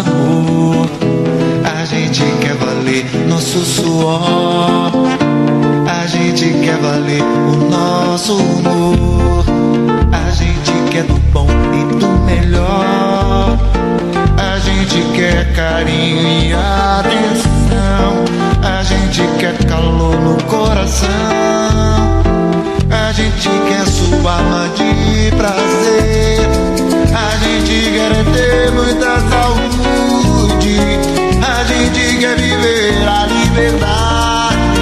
amor. A gente quer valer nosso suor. A gente quer valer o nosso humor. A gente quer do bom e do melhor. A gente quer carinho e atenção. A gente quer calor no coração. A gente quer sua alma de prazer. A gente quer ter muita saúde. A gente quer viver a liberdade.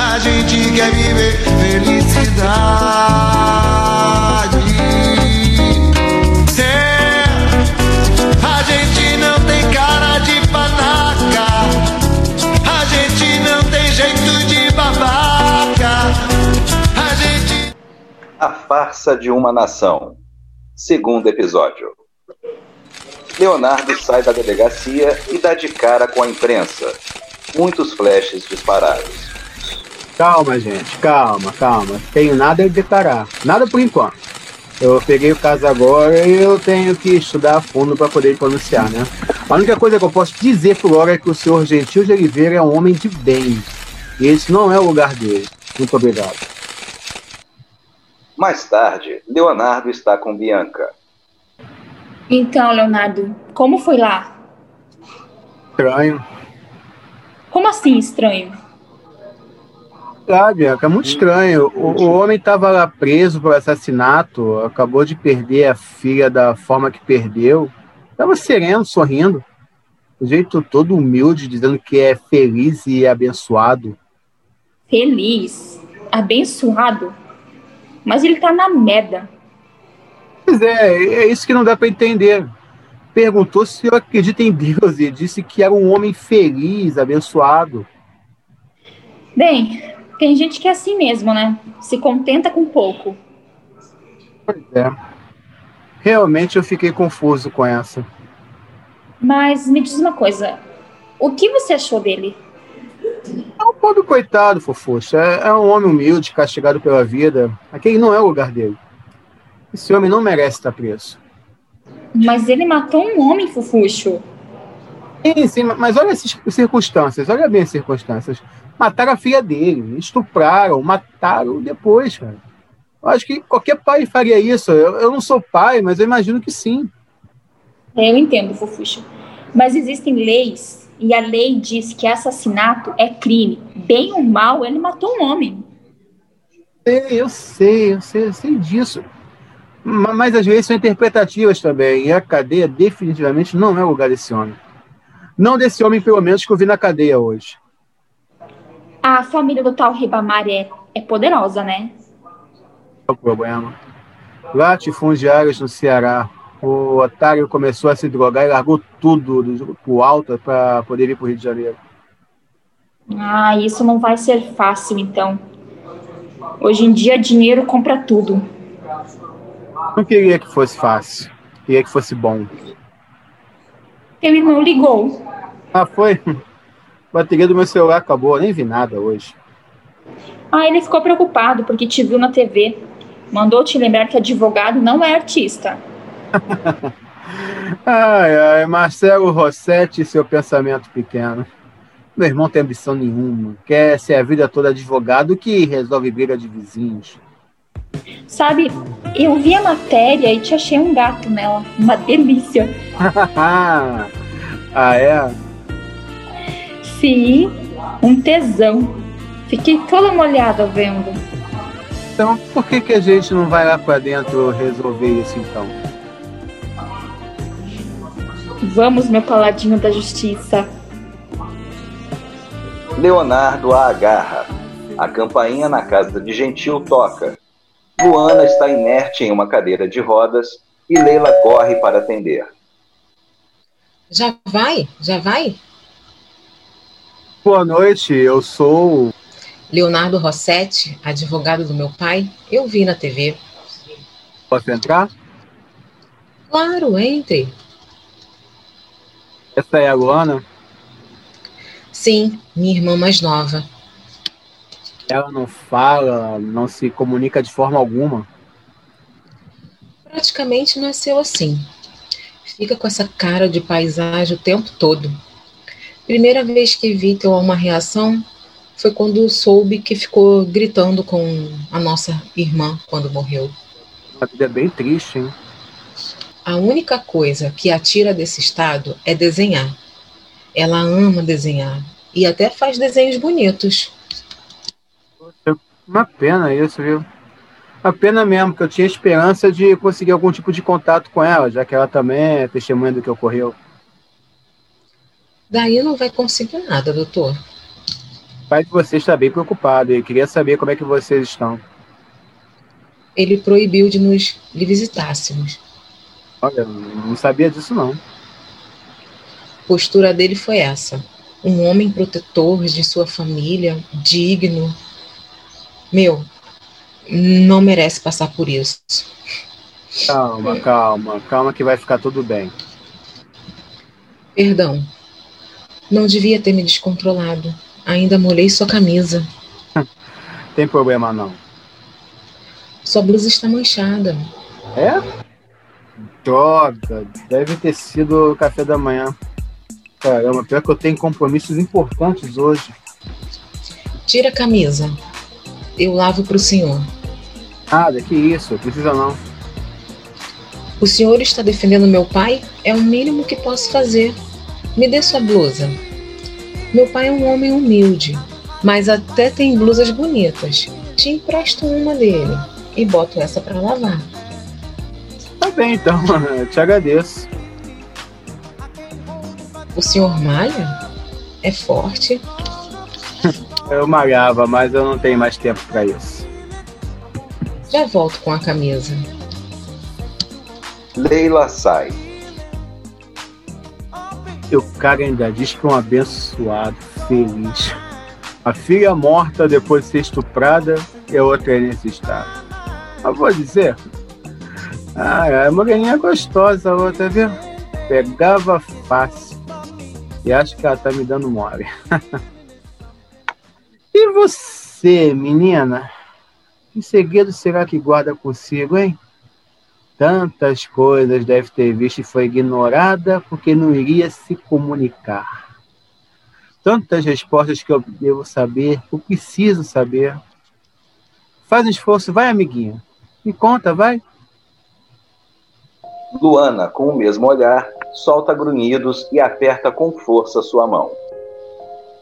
A gente quer viver felicidade. É, a gente não tem cara de panaca. A gente não tem jeito de babaca. A gente. A farsa de uma nação. Segundo episódio. Leonardo sai da delegacia e dá de cara com a imprensa. Muitos flashes disparados. Calma, gente, calma, calma. Tenho nada a declarar. Nada por enquanto. Eu peguei o caso agora e eu tenho que estudar a fundo para poder pronunciar, né? A única coisa que eu posso dizer por hora é que o senhor Gentil de Oliveira é um homem de bem. E esse não é o lugar dele. Muito obrigado. Mais tarde, Leonardo está com Bianca. Então, Leonardo, como foi lá? Estranho. Como assim estranho? Ah, Bianca, é muito estranho. O, o homem estava lá preso por assassinato, acabou de perder a filha da forma que perdeu. Estava sereno, sorrindo. O jeito todo humilde, dizendo que é feliz e abençoado. Feliz, abençoado. Mas ele tá na merda. Pois é, é isso que não dá para entender. Perguntou se eu acredito em Deus e disse que era um homem feliz, abençoado. Bem, tem gente que é assim mesmo, né? Se contenta com pouco. Pois é. Realmente eu fiquei confuso com essa. Mas me diz uma coisa: o que você achou dele? É um pobre coitado, fofuxa. É, é um homem humilde, castigado pela vida. Aquele não é o lugar dele. Esse homem não merece estar preso. Mas ele matou um homem, Fufuxo. Sim, sim, mas olha as circunstâncias, olha bem as circunstâncias. Mataram a filha dele, estupraram, mataram depois, cara. Eu acho que qualquer pai faria isso. Eu, eu não sou pai, mas eu imagino que sim. É, Eu entendo, Fufuxo. Mas existem leis, e a lei diz que assassinato é crime. Bem ou mal, ele matou um homem. Sei, eu sei, eu sei, eu sei disso. Ma- Mas as leis são interpretativas também, e a cadeia definitivamente não é o lugar desse homem. Não desse homem, pelo menos, que eu vi na cadeia hoje. A família do tal Ribamar é, é poderosa, né? É o problema? Latifundiários no Ceará. O otário começou a se drogar e largou tudo do, pro alto para poder vir pro Rio de Janeiro. Ah, isso não vai ser fácil, então. Hoje em dia, dinheiro compra tudo. Não queria que fosse fácil. Queria que fosse bom. Teu irmão ligou. Ah, foi? A bateria do meu celular acabou, eu nem vi nada hoje. Ah, ele ficou preocupado porque te viu na TV. Mandou te lembrar que advogado não é artista. Ai, ai, Marcelo Rossetti e seu pensamento pequeno. Meu irmão tem ambição nenhuma. Quer ser a vida toda advogado que resolve briga de vizinhos. Sabe, eu vi a matéria e te achei um gato nela. Uma delícia. ah, é? Sim, um tesão. Fiquei toda molhada vendo. Então, por que, que a gente não vai lá pra dentro resolver isso então? Vamos, meu paladino da justiça. Leonardo a agarra. A campainha na casa de Gentil toca. Luana está inerte em uma cadeira de rodas e Leila corre para atender. Já vai? Já vai? Boa noite, eu sou. Leonardo Rossetti, advogado do meu pai. Eu vi na TV. Posso entrar? Claro, entre. Essa é a Luana. Sim, minha irmã mais nova. Ela não fala, não se comunica de forma alguma. Praticamente nasceu assim. Fica com essa cara de paisagem o tempo todo. Primeira vez que vi ter uma reação foi quando soube que ficou gritando com a nossa irmã quando morreu. Uma vida bem triste, hein? A única coisa que a tira desse estado é desenhar. Ela ama desenhar e até faz desenhos bonitos. Uma pena isso, viu? Uma pena mesmo, que eu tinha esperança de conseguir algum tipo de contato com ela, já que ela também é testemunha do que ocorreu. Daí não vai conseguir nada, doutor. Pai de vocês está bem preocupado e queria saber como é que vocês estão. Ele proibiu de nos lhe visitássemos. Olha, não sabia disso não. A postura dele foi essa. Um homem protetor de sua família, digno. Meu, não merece passar por isso. Calma, calma, calma que vai ficar tudo bem. Perdão. Não devia ter me descontrolado. Ainda molhei sua camisa. Tem problema não. Sua blusa está manchada. É? Droga, deve ter sido o café da manhã. Caramba, pior que eu tenho compromissos importantes hoje. Tira a camisa. Eu lavo para o senhor. Nada, que isso, precisa não. O senhor está defendendo meu pai? É o mínimo que posso fazer. Me dê sua blusa. Meu pai é um homem humilde, mas até tem blusas bonitas. Te empresto uma dele e boto essa para lavar. Tá bem, então, eu te agradeço. O senhor malha? É forte? Eu malhava, mas eu não tenho mais tempo para isso. Já volto com a camisa. Leila sai. E o cara ainda diz que é um abençoado, feliz. A filha morta depois de ser estuprada e a outra é nesse estado. Mas vou dizer, ah, é moreninha gostosa outra, viu? Pegava fácil. E acho que ela tá me dando mole. e você, menina? Que segredo será que guarda consigo, hein? Tantas coisas deve ter visto e foi ignorada porque não iria se comunicar. Tantas respostas que eu devo saber, eu preciso saber. Faz um esforço, vai, amiguinha. Me conta, vai. Luana, com o mesmo olhar, solta grunhidos e aperta com força sua mão.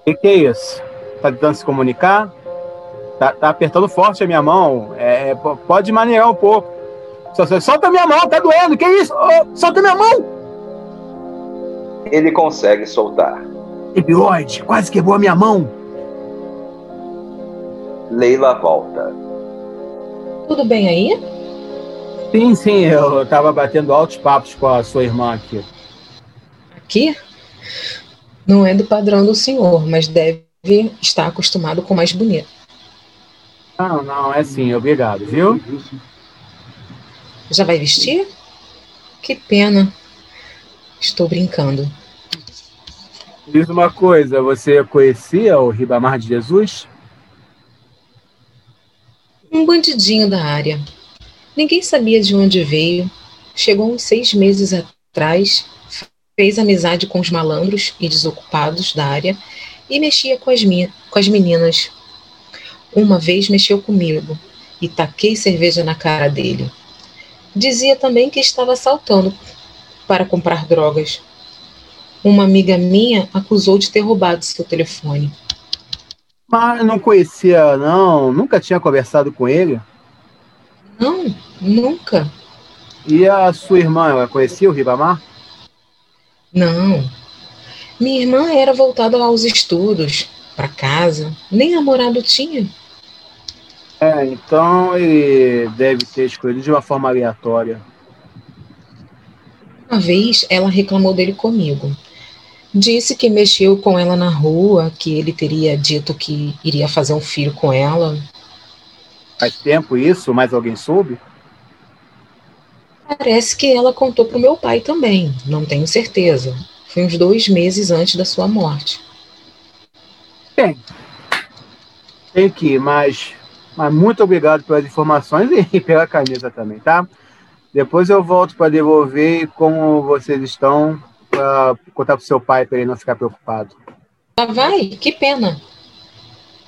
O que, é isso? Tá tentando se comunicar? Tá, tá apertando forte a minha mão. É, pode maneirar um pouco. Solta minha mão, tá doendo. Que isso? Oh, solta minha mão! Ele consegue soltar. Epioide, quase quebrou a minha mão. Leila volta. Tudo bem aí? Sim, sim, eu tava batendo altos papos com a sua irmã aqui. Aqui? Não é do padrão do senhor, mas deve estar acostumado com mais bonito. Não, não, é sim, obrigado, viu? Já vai vestir? Que pena. Estou brincando. Diz uma coisa, você conhecia o Ribamar de Jesus? Um bandidinho da área. Ninguém sabia de onde veio. Chegou uns seis meses atrás, fez amizade com os malandros e desocupados da área e mexia com as, com as meninas. Uma vez mexeu comigo e taquei cerveja na cara dele. Dizia também que estava assaltando para comprar drogas. Uma amiga minha acusou de ter roubado seu telefone. Mas não conhecia, não? Nunca tinha conversado com ele? Não, nunca. E a sua irmã, ela conhecia o Ribamar? Não. Minha irmã era voltada aos estudos, para casa, nem namorado tinha. É, então ele deve ter escolhido de uma forma aleatória. Uma vez ela reclamou dele comigo. Disse que mexeu com ela na rua, que ele teria dito que iria fazer um filho com ela. Faz tempo isso? Mais alguém soube? Parece que ela contou para o meu pai também, não tenho certeza. Foi uns dois meses antes da sua morte. Bem, tem que ir, mas, mas muito obrigado pelas informações e pela camisa também, tá? Depois eu volto para devolver como vocês estão, para contar para seu pai para ele não ficar preocupado. Ah, vai? Que pena.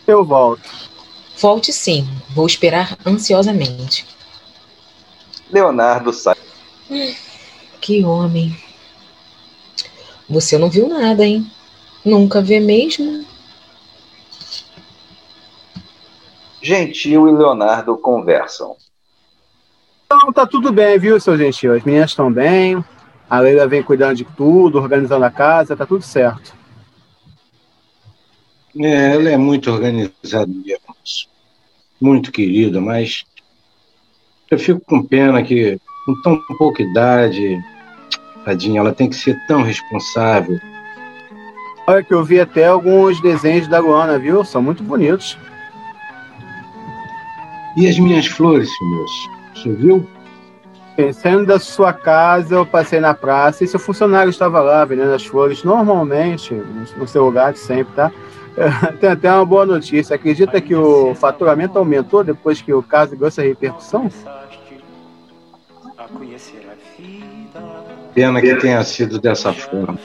Eu volto. Volte sim. Vou esperar ansiosamente. Leonardo sai. Que homem. Você não viu nada, hein? Nunca vê mesmo? Gentil e Leonardo conversam. Então tá tudo bem, viu, seu Gentil? As meninas estão bem, a Leila vem cuidando de tudo, organizando a casa, tá tudo certo. É, ela é muito organizada mesmo. Muito querida, mas eu fico com pena que, com tão pouca idade, tadinha, ela tem que ser tão responsável. Olha que eu vi até alguns desenhos da Luana, viu? São muito bonitos. E as minhas flores, moço? Você viu? Saindo da sua casa, eu passei na praça e seu funcionário estava lá vendendo as flores normalmente, no seu lugar de sempre, tá? Tem até uma boa notícia. Acredita que o faturamento aumentou depois que o caso ganhou essa repercussão? Pena que tenha sido dessa forma.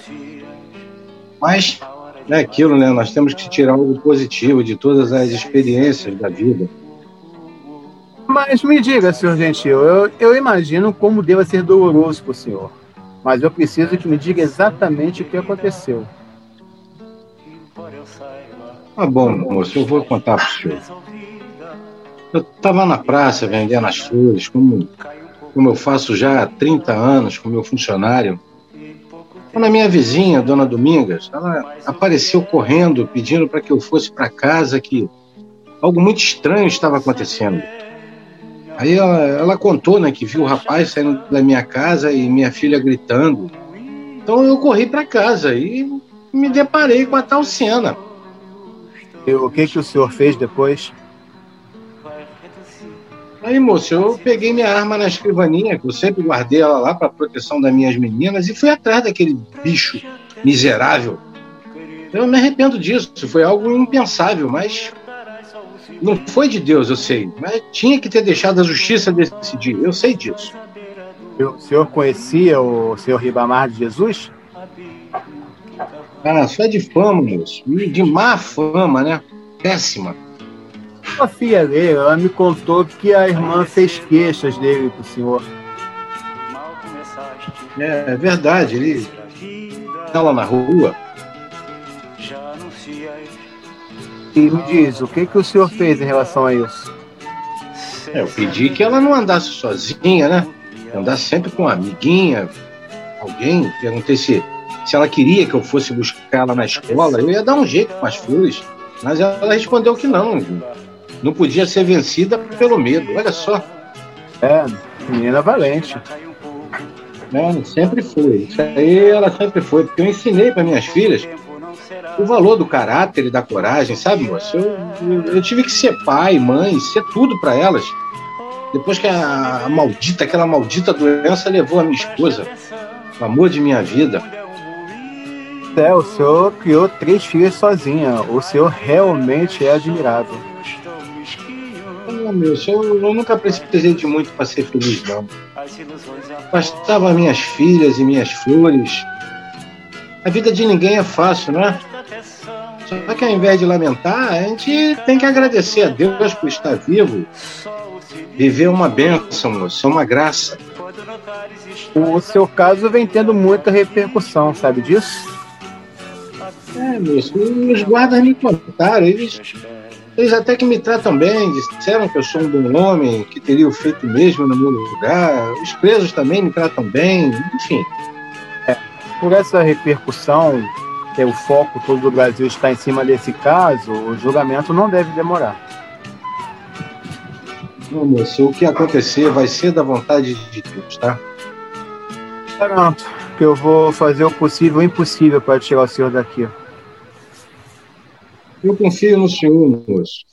Mas é aquilo, né? Nós temos que tirar algo positivo de todas as experiências da vida. Mas me diga, senhor Gentil, eu, eu imagino como deva ser doloroso para o senhor. Mas eu preciso que me diga exatamente o que aconteceu. Tá bom, moço, eu vou contar para o senhor. Eu estava na praça vendendo as flores, como, como eu faço já há 30 anos com meu funcionário. Quando a minha vizinha, dona Domingas, ela apareceu correndo, pedindo para que eu fosse para casa, que algo muito estranho estava acontecendo. Aí ela, ela, contou, né, que viu o rapaz saindo da minha casa e minha filha gritando. Então eu corri para casa e me deparei com a tal cena. E o que que o senhor fez depois? Aí, moço, eu peguei minha arma na escrivaninha, que eu sempre guardei ela lá para proteção das minhas meninas, e fui atrás daquele bicho miserável. Eu me arrependo disso, foi algo impensável, mas não foi de Deus, eu sei, mas tinha que ter deixado a justiça decidir, eu sei disso. O senhor conhecia o senhor Ribamar de Jesus? Ah, só de fama, moço. De má fama, né? Péssima. A filha dele, ela me contou que a irmã fez queixas dele pro senhor. É, é verdade, ele tá lá na rua. E me diz, o que, que o senhor fez em relação a isso? É, eu pedi que ela não andasse sozinha, né? Andasse sempre com uma amiguinha, alguém. Perguntei se, se ela queria que eu fosse buscar ela na escola. Eu ia dar um jeito com as flores. Mas ela respondeu que não. Não podia ser vencida pelo medo. Olha só. É, menina valente. É, sempre foi. Isso aí ela sempre foi. Porque eu ensinei para minhas filhas o valor do caráter e da coragem, sabe, moço? Eu, eu, eu tive que ser pai, mãe, ser tudo para elas. Depois que a, a, maldita, aquela maldita doença levou a minha esposa, o amor de minha vida. É, o senhor criou três filhas sozinha. O senhor realmente é admirável. Não, meu, eu, eu nunca precisei de muito para ser feliz, não. Bastava minhas filhas e minhas flores. A vida de ninguém é fácil, não é? Só que ao invés de lamentar, a gente tem que agradecer a Deus por estar vivo. Viver uma bênção, moço, é uma graça. O seu caso vem tendo muita repercussão, sabe disso? É, moço, os guardas me contaram, eles, eles até que me tratam bem, disseram que eu sou um bom homem, que teria feito mesmo no meu lugar. Os presos também me tratam bem, enfim. É, por essa repercussão, que o foco todo do Brasil está em cima desse caso, o julgamento não deve demorar. Não, moço, o que acontecer vai ser da vontade de Deus, tá? Pronto, que eu vou fazer o possível e o impossível para tirar o senhor daqui. Eu confio no senhor, moço.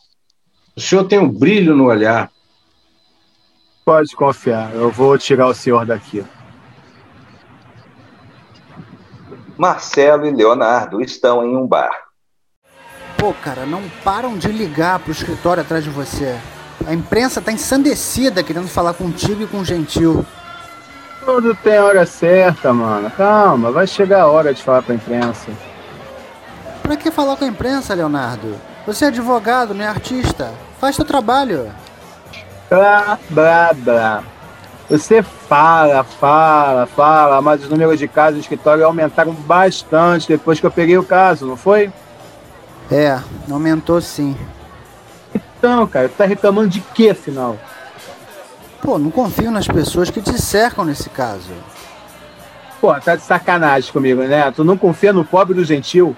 O senhor tem um brilho no olhar. Pode confiar, eu vou tirar o senhor daqui. Marcelo e Leonardo estão em um bar. Pô, cara, não param de ligar pro escritório atrás de você. A imprensa tá ensandecida querendo falar contigo e com o Gentil. Tudo tem hora certa, mano. Calma, vai chegar a hora de falar pra imprensa. Pra que falar com a imprensa, Leonardo? Você é advogado, não é artista. Faz seu trabalho. Blá, blá, blá. Você fala, fala, fala, mas os números de casos do escritório aumentaram bastante depois que eu peguei o caso, não foi? É, aumentou sim. Então, cara, tá reclamando de quê, afinal? Pô, não confio nas pessoas que te cercam nesse caso. Pô, tá de sacanagem comigo, né? Tu não confia no pobre do gentil?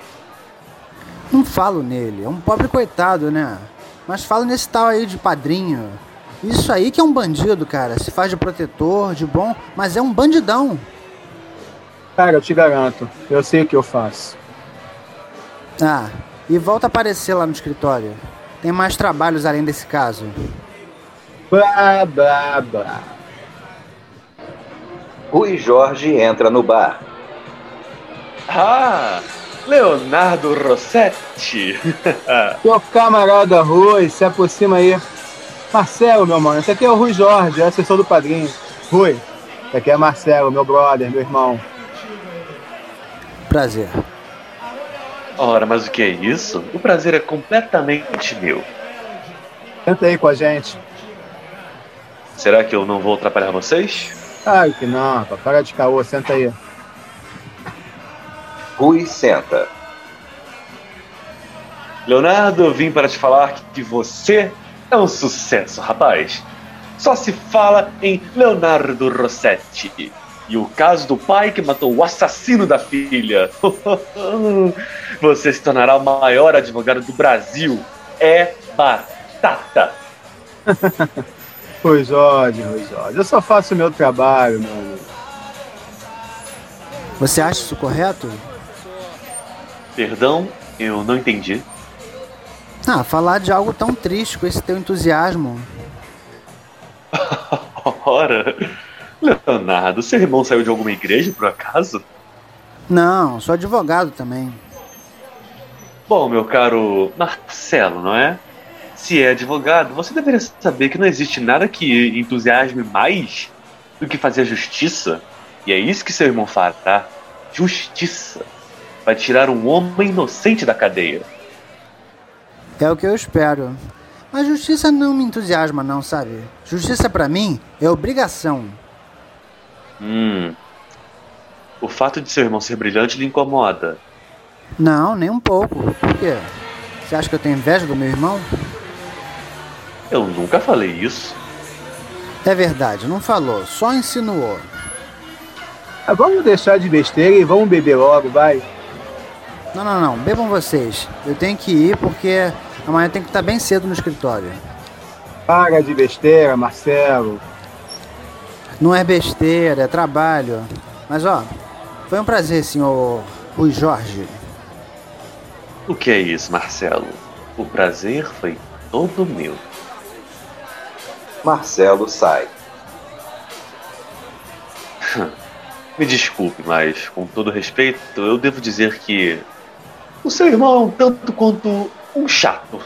Não falo nele, é um pobre coitado, né? Mas falo nesse tal aí de padrinho. Isso aí que é um bandido, cara. Se faz de protetor, de bom, mas é um bandidão. Cara, eu te garanto, eu sei o que eu faço. Ah, e volta a aparecer lá no escritório. Tem mais trabalhos além desse caso. Blá, blá, blá. Rui Jorge entra no bar. Ah, Leonardo Rossetti. Meu camarada Rui, se aproxima aí. Marcelo, meu mano, esse aqui é o Rui Jorge, é assessor do padrinho. Rui, esse aqui é Marcelo, meu brother, meu irmão. Prazer. Ora, mas o que é isso? O prazer é completamente meu. Senta aí com a gente. Será que eu não vou atrapalhar vocês? Claro que não, rapaz. Para de caô, senta aí. Rui senta. Leonardo, eu vim para te falar que você é um sucesso, rapaz. Só se fala em Leonardo Rossetti e o caso do pai que matou o assassino da filha. Você se tornará o maior advogado do Brasil. É batata. Rui Jorge, Rui Jorge. Eu só faço o meu trabalho, meu amigo. Você acha isso correto? Perdão, eu não entendi. Ah, falar de algo tão triste com esse teu entusiasmo. Ora, Leonardo, seu irmão saiu de alguma igreja por acaso? Não, sou advogado também. Bom, meu caro Marcelo, não é? Se é advogado, você deveria saber que não existe nada que entusiasme mais do que fazer justiça. E é isso que seu irmão fará. Justiça. Vai tirar um homem inocente da cadeia. É o que eu espero. Mas justiça não me entusiasma, não, sabe? Justiça para mim é obrigação. Hum. O fato de seu irmão ser brilhante lhe incomoda. Não, nem um pouco. Por quê? Você acha que eu tenho inveja do meu irmão? Eu nunca falei isso. É verdade, não falou, só insinuou. Ah, vamos deixar de besteira e vamos beber logo, vai. Não, não, não, bebam vocês. Eu tenho que ir porque amanhã tem que estar bem cedo no escritório. Para de besteira, Marcelo. Não é besteira, é trabalho. Mas ó, foi um prazer, senhor Rui Jorge. O que é isso, Marcelo? O prazer foi todo meu. Marcelo sai. Me desculpe, mas com todo respeito, eu devo dizer que o seu irmão é um tanto quanto um chato.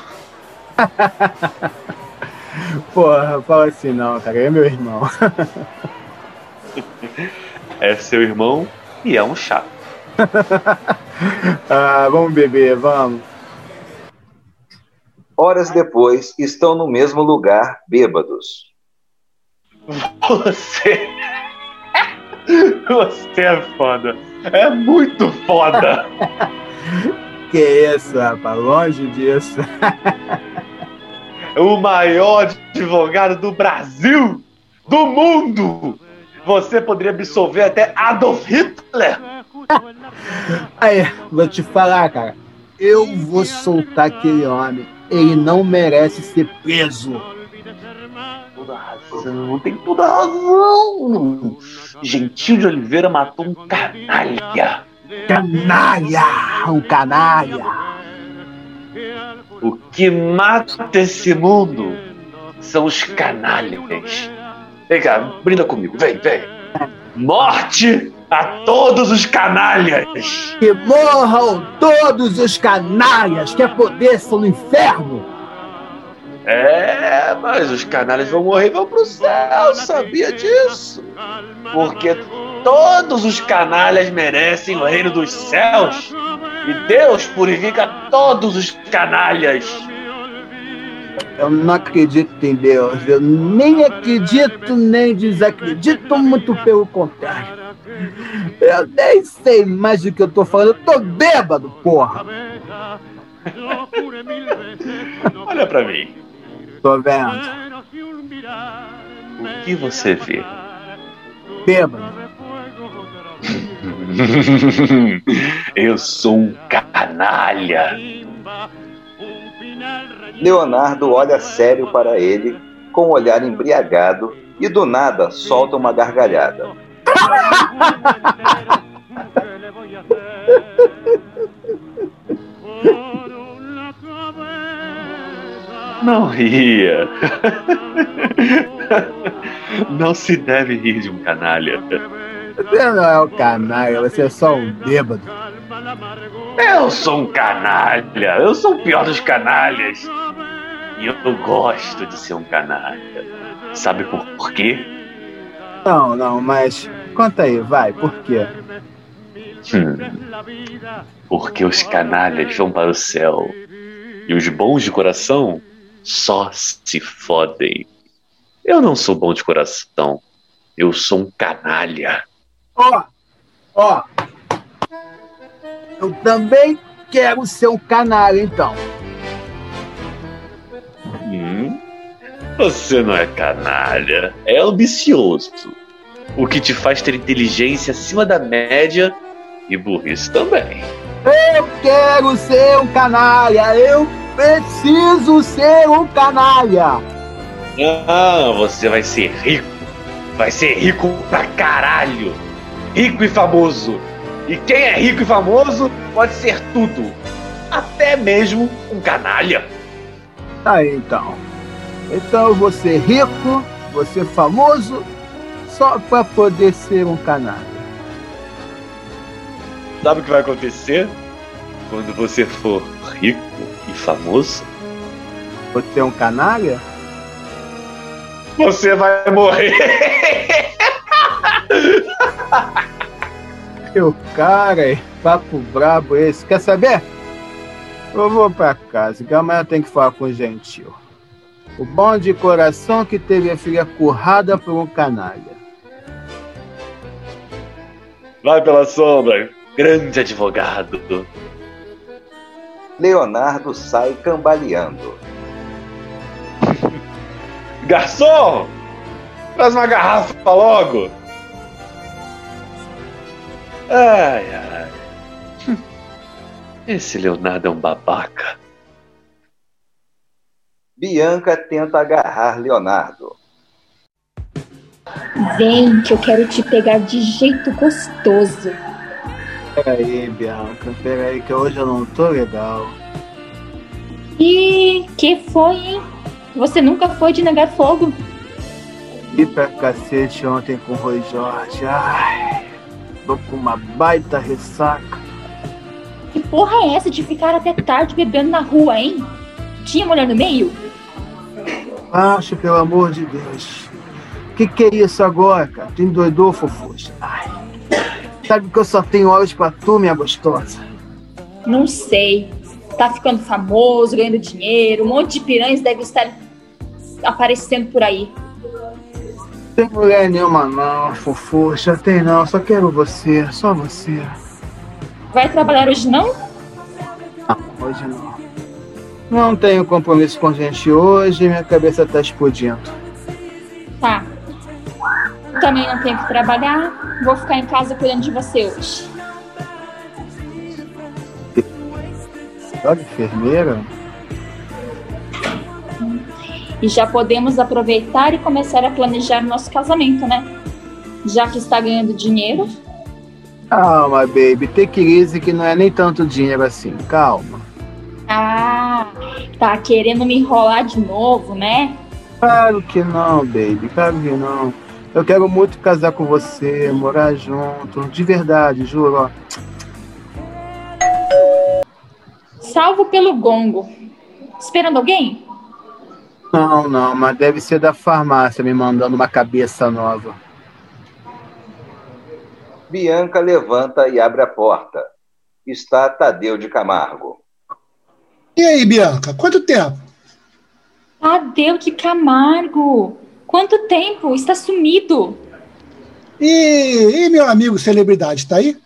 Porra, fala assim não, cara. É meu irmão. é seu irmão e é um chato. ah, vamos beber, vamos. Horas depois, estão no mesmo lugar, bêbados. Você. Você é foda. É muito foda. Que isso, rapaz? Longe disso. o maior advogado do Brasil, do mundo. Você poderia absolver até Adolf Hitler. Aí, vou te falar, cara. Eu vou soltar aquele homem. Ele não merece ser preso. Toda razão, tem toda razão. Gentil de Oliveira matou um canalha. Canalha! Um canalha! O que mata esse mundo são os canalhas. Vem cá, brinda comigo, vem, vem. Morte a todos os canalhas! Que morram todos os canalhas que apodreçam no inferno! É, mas os canalhas vão morrer e vão pro céu, sabia disso? Porque todos os canalhas merecem o reino dos céus. E Deus purifica todos os canalhas. Eu não acredito em Deus. Eu nem acredito, nem desacredito, muito pelo contrário. Eu nem sei mais do que eu tô falando. Eu tô bêbado, porra. Olha pra mim. Tô vendo. O que você vê? Bêbado. Eu sou um canalha. Leonardo olha sério para ele, com um olhar embriagado, e do nada solta uma gargalhada. Não ria. Não se deve rir de um canalha. Você não é um canalha, você é só um bêbado. Eu sou um canalha. Eu sou o pior dos canalhas. E eu gosto de ser um canalha. Sabe por, quê? Não, não, mas conta aí, vai, por quê? Hum, porque os canalhas vão para o céu e os bons de coração só se fodem. Eu não sou bom de coração. Eu sou um canalha. Ó, ó. Eu também quero ser um canalha, então. Hum? Você não é canalha, é ambicioso. O que te faz ter inteligência acima da média e burrice também. Eu quero ser um canalha, eu preciso ser um canalha. Ah, você vai ser rico. Vai ser rico pra caralho. Rico e famoso. E quem é rico e famoso pode ser tudo. Até mesmo um canalha. Aí então. Então vou ser rico, vou ser famoso, só para poder ser um canalha. Sabe o que vai acontecer quando você for rico e famoso? Você é um canalha? Você vai morrer. Meu cara, papo brabo esse. Quer saber? Eu vou pra casa, que amanhã tem que falar com o gentil. O bom de coração que teve a filha currada por um canalha. Vai pela sombra, grande advogado. Leonardo sai cambaleando. Garçom! Traz uma garrafa logo! Ai, ai. Esse Leonardo é um babaca. Bianca tenta agarrar Leonardo. Vem, que eu quero te pegar de jeito gostoso. Peraí, Bianca, peraí, que hoje eu não tô legal. E que foi, hein? Você nunca foi de negar fogo? E pra cacete ontem com o Roy Jorge. Ai, tô com uma baita ressaca. Que porra é essa de ficar até tarde bebendo na rua, hein? Tinha mulher no meio? Acho, pelo amor de Deus. Que que é isso agora, cara? Tu endoidou, fofuxa? Ai. Sabe que eu só tenho olhos pra tu, minha gostosa? Não sei. Tá ficando famoso, ganhando dinheiro, um monte de piranhas deve estar aparecendo por aí. Tem mulher nenhuma não, fofuxa. Tem não, só quero você, só você. Vai trabalhar hoje não? Não, hoje não. Não tenho compromisso com gente hoje, minha cabeça tá explodindo. Tá. Também não tenho que trabalhar. Vou ficar em casa cuidando de você hoje. Olha, enfermeira. E já podemos aproveitar e começar a planejar nosso casamento, né? Já que está ganhando dinheiro. Calma, baby. Tem crise que não é nem tanto dinheiro assim. Calma. Ah, tá querendo me enrolar de novo, né? Claro que não, baby. Claro que não. Eu quero muito casar com você, morar junto. De verdade, juro. ó. Salvo pelo gongo. Esperando alguém? Não, não, mas deve ser da farmácia me mandando uma cabeça nova. Bianca levanta e abre a porta. Está Tadeu de Camargo. E aí, Bianca, quanto tempo? Tadeu de Camargo! Quanto tempo? Está sumido! E, e meu amigo celebridade, tá aí?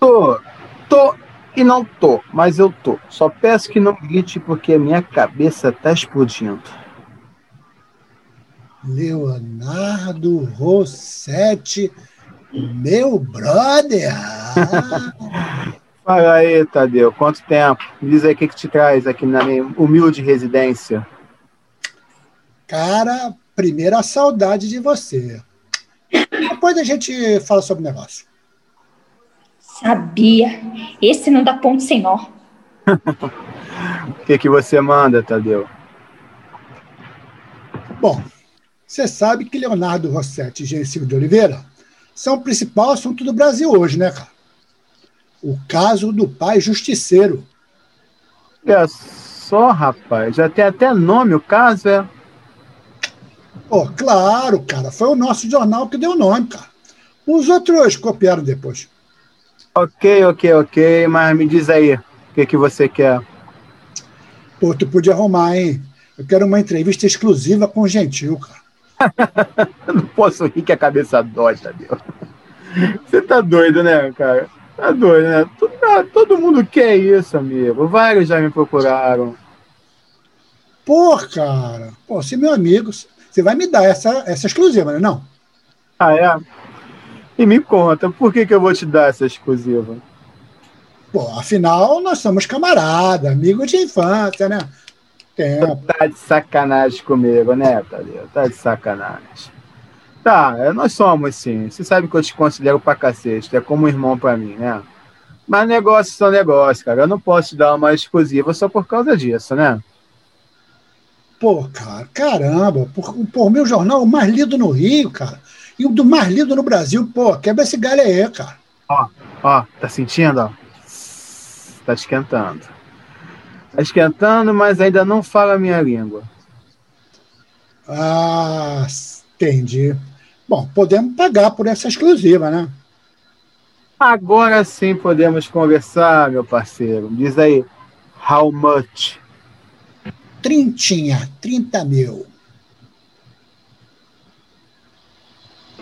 Tô, tô e não tô, mas eu tô. Só peço que não grite porque a minha cabeça tá explodindo. Leonardo Rossetti, meu brother! Fala aí, Tadeu, quanto tempo? Diz aí o que, que te traz aqui na minha humilde residência. Cara, primeira saudade de você. Depois a gente fala sobre o negócio. Sabia. Esse não dá ponto sem nó. O que, que você manda, Tadeu? Bom, você sabe que Leonardo Rossetti e Gencildo de Oliveira são o principal assunto do Brasil hoje, né, cara? O caso do pai justiceiro. É só, rapaz. Já tem até nome o caso, é? Pô, claro, cara. Foi o nosso jornal que deu nome, cara. Os outros copiaram depois. Ok, ok, ok. Mas me diz aí, o que, que você quer? Pô, tu podia arrumar, hein? Eu quero uma entrevista exclusiva com o Gentil, cara. Não posso rir que a cabeça dói, Tadeu. Você tá doido, né, cara? Tá doido, né? Todo, todo mundo quer isso, amigo. Vários já me procuraram. Pô, cara. Pô, se meu amigo, você vai me dar essa, essa exclusiva, né? Não? Ah, é? E me conta, por que, que eu vou te dar essa exclusiva? Pô, afinal, nós somos camarada, amigos de infância, né? Tempo. Tá de sacanagem comigo, né, Tadeu? Tá de sacanagem. Tá, é, nós somos sim. Você sabe que eu te considero pra cacete, é como um irmão pra mim, né? Mas negócios são negócios, cara. Eu não posso te dar uma exclusiva só por causa disso, né? Pô, cara, caramba, por, por meu jornal, o mais lido no Rio, cara. E o do mais lido no Brasil, pô, quebra esse galho aí, cara. Ó, ó, tá sentindo, ó? Tá esquentando. Tá esquentando, mas ainda não fala a minha língua. Ah, entendi. Bom, podemos pagar por essa exclusiva, né? Agora sim podemos conversar, meu parceiro. Diz aí, how much? Trintinha, 30 mil.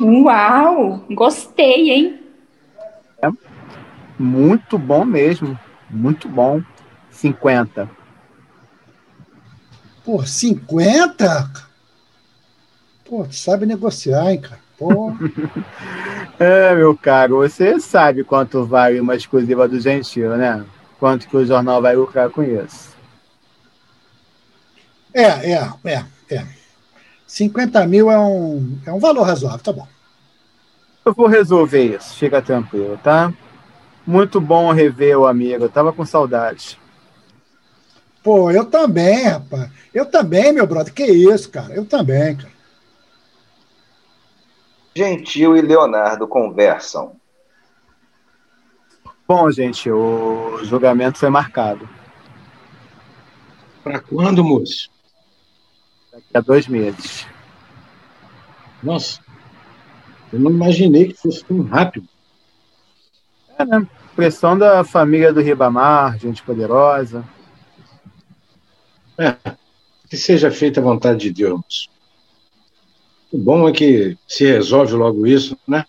Uau! Gostei, hein? É muito bom mesmo. Muito bom. 50. Pô, 50? Pô, tu sabe negociar, hein, cara? Pô. é, meu caro, você sabe quanto vale uma exclusiva do Gentil, né? Quanto que o jornal vai lucrar com isso. É, é, é, é. 50 mil é um, é um valor razoável, tá bom. Eu vou resolver isso, fica tranquilo, tá? Muito bom rever o amigo, eu tava com saudade. Pô, eu também, rapaz. Eu também, meu brother. Que isso, cara? Eu também, cara. Gentil e Leonardo conversam. Bom, gente, o julgamento foi marcado. Para quando, moço? A dois meses. Nossa, eu não imaginei que fosse tão rápido. É, né? Pressão da família do Ribamar, gente poderosa. É, que seja feita a vontade de Deus. O bom é que se resolve logo isso, né?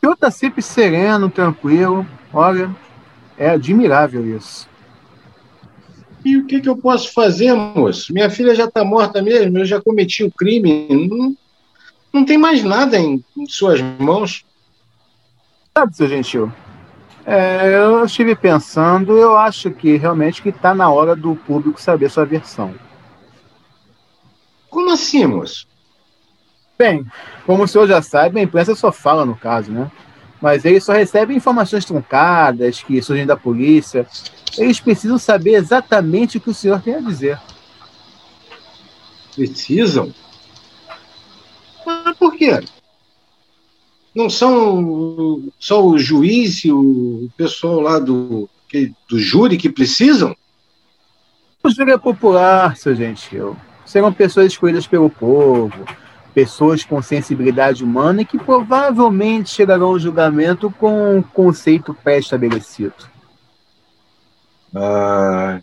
Eu tá sempre sereno, tranquilo. Olha, é admirável isso. E o que, que eu posso fazer, moço? Minha filha já está morta mesmo, eu já cometi o crime. Não, não tem mais nada em, em suas mãos. Sabe, seu gentil, é, eu estive pensando, eu acho que realmente que está na hora do público saber sua versão. Como assim, moço? Bem, como o senhor já sabe, a imprensa só fala no caso, né? Mas eles só recebem informações truncadas que surgem da polícia. Eles precisam saber exatamente o que o senhor tem a dizer. Precisam? Mas por quê? Não são só o juiz e o pessoal lá do, do júri que precisam? O júri é popular, seu gentil. Serão pessoas escolhidas pelo povo, pessoas com sensibilidade humana e que provavelmente chegarão ao julgamento com um conceito pré-estabelecido. Ah,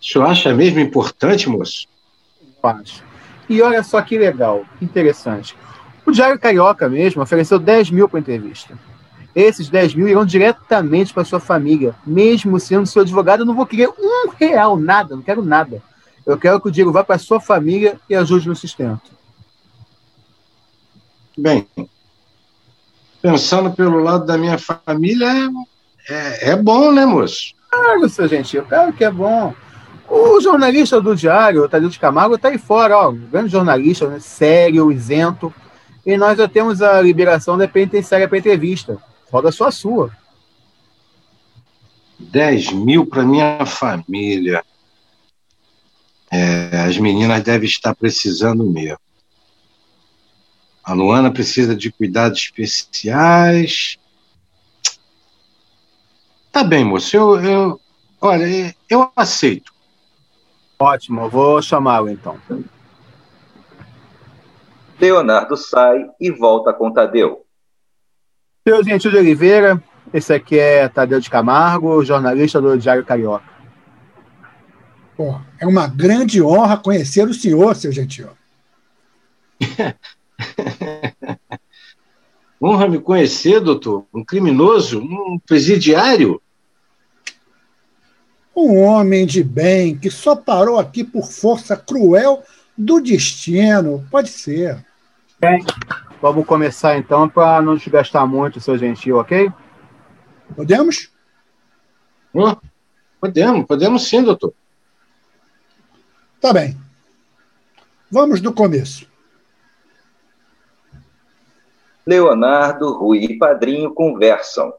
o senhor acha mesmo importante, moço? Acho. E olha só que legal, interessante. O Diário Carioca mesmo ofereceu 10 mil para entrevista. Esses 10 mil irão diretamente para sua família. Mesmo sendo seu advogado, eu não vou querer um real, nada, não quero nada. Eu quero que o Diego vá para sua família e ajude no sustento. Bem, pensando pelo lado da minha família, é, é bom, né, moço? Claro, seu gentil, claro que é bom. O jornalista do Diário, o Tadeu de Camargo, está aí fora, ó, grande jornalista, né, sério, isento. E nós já temos a liberação da penitenciária para entrevista. Roda só a sua. 10 mil para minha família. É, as meninas devem estar precisando mesmo. A Luana precisa de cuidados especiais. Tá bem, moço. Eu, eu, olha, eu aceito. Ótimo, eu vou chamá-lo então. Leonardo sai e volta com Tadeu. Seu Gentil de Oliveira, esse aqui é Tadeu de Camargo, jornalista do Diário Carioca. Pô, é uma grande honra conhecer o senhor, seu Gentil. honra me conhecer, doutor. Um criminoso, um presidiário. Um homem de bem que só parou aqui por força cruel do destino. Pode ser. Bem, vamos começar então para não te gastar muito, seu gentil, ok? Podemos? Oh, podemos, podemos sim, doutor. Tá bem. Vamos do começo. Leonardo, Rui e Padrinho conversam.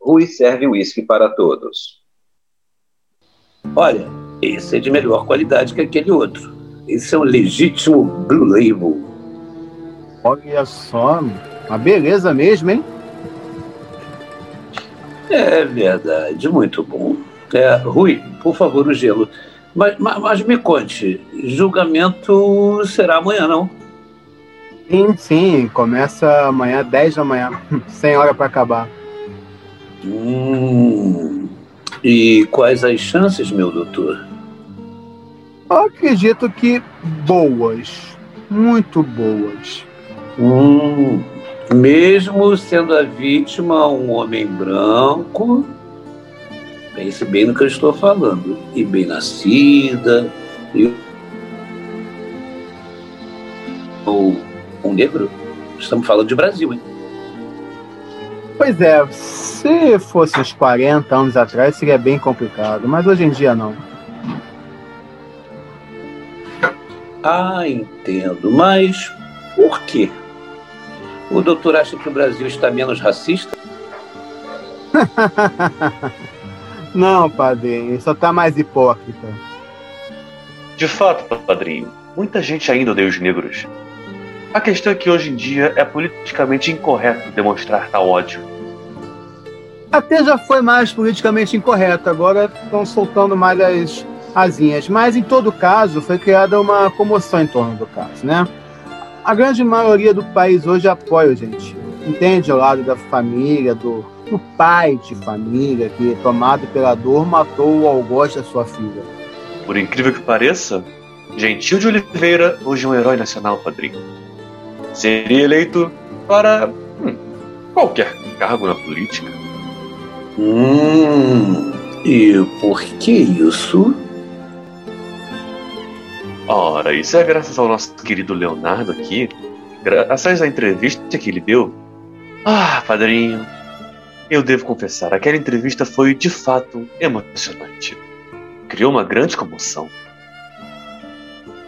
Rui serve uísque para todos. Olha, esse é de melhor qualidade que aquele outro. Esse é um legítimo Blue Label. Olha só, uma beleza mesmo, hein? É verdade, muito bom. É, Rui, por favor, o gelo. Mas, mas, mas, me conte, julgamento será amanhã, não? Sim, sim, começa amanhã, 10 da manhã, sem hora para acabar. Hum, e quais as chances, meu doutor? Eu acredito que boas, muito boas. Hum, mesmo sendo a vítima um homem branco, pense bem no que eu estou falando, e bem nascida, e ou um negro, estamos falando de Brasil, hein? Pois é, se fosse uns 40 anos atrás seria bem complicado, mas hoje em dia não. Ah, entendo, mas por quê? O doutor acha que o Brasil está menos racista? Não, padrinho, só está mais hipócrita. De fato, padrinho, muita gente ainda odeia os negros. A questão é que hoje em dia é politicamente incorreto demonstrar tal ódio. Até já foi mais politicamente incorreto, agora estão soltando mais as asinhas. Mas em todo caso, foi criada uma comoção em torno do caso, né? A grande maioria do país hoje apoia o gentil. Entende o lado da família, do, do pai de família que, tomado pela dor, matou o algoz da sua filha. Por incrível que pareça, Gentil de Oliveira hoje é um herói nacional, padrinho. Seria eleito para hum, qualquer cargo na política. Hum, e por que isso? Ora, isso é graças ao nosso querido Leonardo aqui, graças à entrevista que ele deu. Ah, padrinho, eu devo confessar, aquela entrevista foi de fato emocionante. Criou uma grande comoção.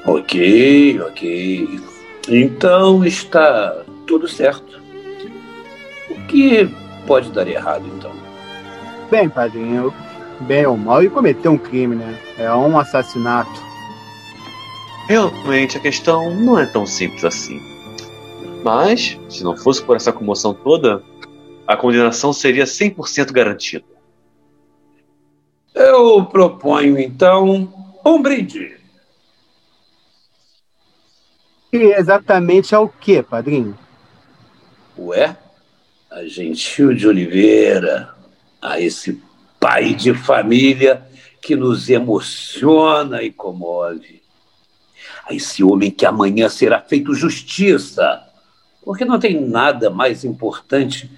Ok, ok. Então está tudo certo. O que pode dar errado então? Bem, padrinho, bem ou mal, e cometeu um crime, né? É um assassinato. Realmente a questão não é tão simples assim. Mas, se não fosse por essa comoção toda, a condenação seria 100% garantida. Eu proponho, então, um brinde. E exatamente ao que, padrinho? Ué, a Gentil de Oliveira, a esse pai de família que nos emociona e comove. A esse homem que amanhã será feito justiça, porque não tem nada mais importante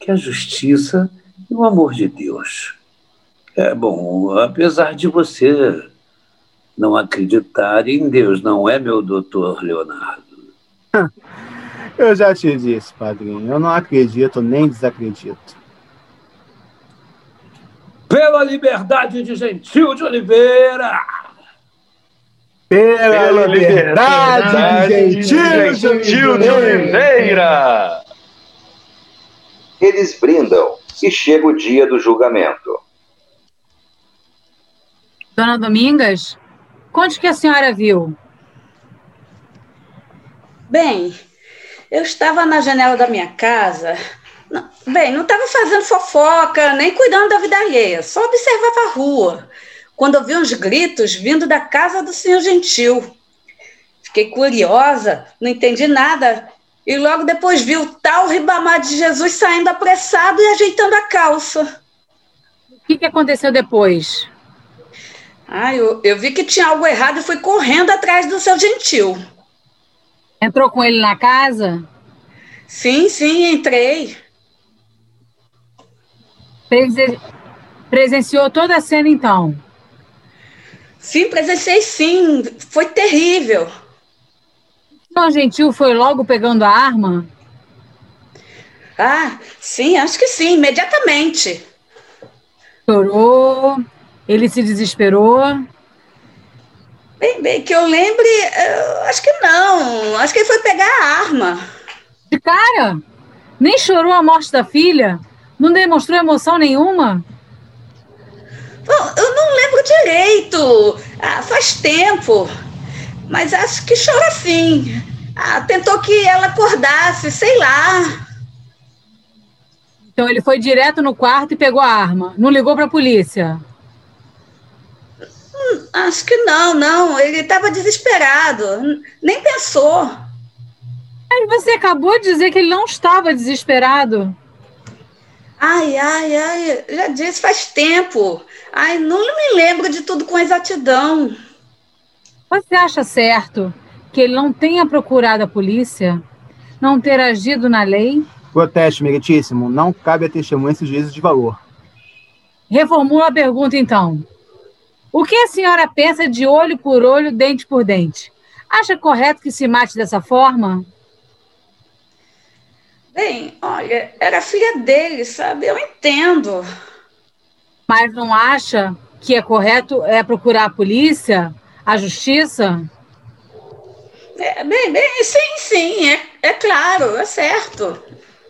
que a justiça e o amor de Deus. É bom, apesar de você não acreditar em Deus, não é, meu doutor Leonardo? Eu já te disse, padrinho. Eu não acredito nem desacredito. Pela liberdade de Gentil de Oliveira! Pela, Pela liberdade, liberdade de Gentil, de Gentil de Oliveira! Eles brindam e chega o dia do julgamento. Dona Domingas, conte que a senhora viu. Bem, eu estava na janela da minha casa. Não, bem, não estava fazendo fofoca, nem cuidando da vida alheia, só observava a rua. Quando eu vi uns gritos vindo da casa do senhor Gentil. Fiquei curiosa, não entendi nada. E logo depois vi o tal Ribamar de Jesus saindo apressado e ajeitando a calça. O que, que aconteceu depois? Ah, eu, eu vi que tinha algo errado e fui correndo atrás do seu Gentil. Entrou com ele na casa? Sim, sim, entrei. Presen- Presenciou toda a cena, então? Sim, presenciei sim. Foi terrível. O Gentil foi logo pegando a arma? Ah, sim, acho que sim, imediatamente. Chorou? Ele se desesperou? Bem, bem, que eu lembre, eu acho que não. Acho que ele foi pegar a arma. De cara? Nem chorou a morte da filha? Não demonstrou emoção nenhuma? Bom, eu não lembro direito. Ah, faz tempo. Mas acho que chora sim. Ah, tentou que ela acordasse, sei lá. Então ele foi direto no quarto e pegou a arma. Não ligou para a polícia? Hum, acho que não, não. Ele estava desesperado. Nem pensou. Mas você acabou de dizer que ele não estava desesperado. Ai, ai, ai. Já disse faz tempo. Ai, não me lembro de tudo com exatidão. Você acha certo que ele não tenha procurado a polícia? Não ter agido na lei? Protesto, meritíssimo. Não cabe a testemunha esses juízos de valor. Reformula a pergunta, então. O que a senhora pensa de olho por olho, dente por dente? Acha correto que se mate dessa forma? Bem, olha, era filha dele, sabe? Eu entendo. Mas não acha que é correto é procurar a polícia, a justiça? É, bem, bem, sim, sim, é, é claro, é certo.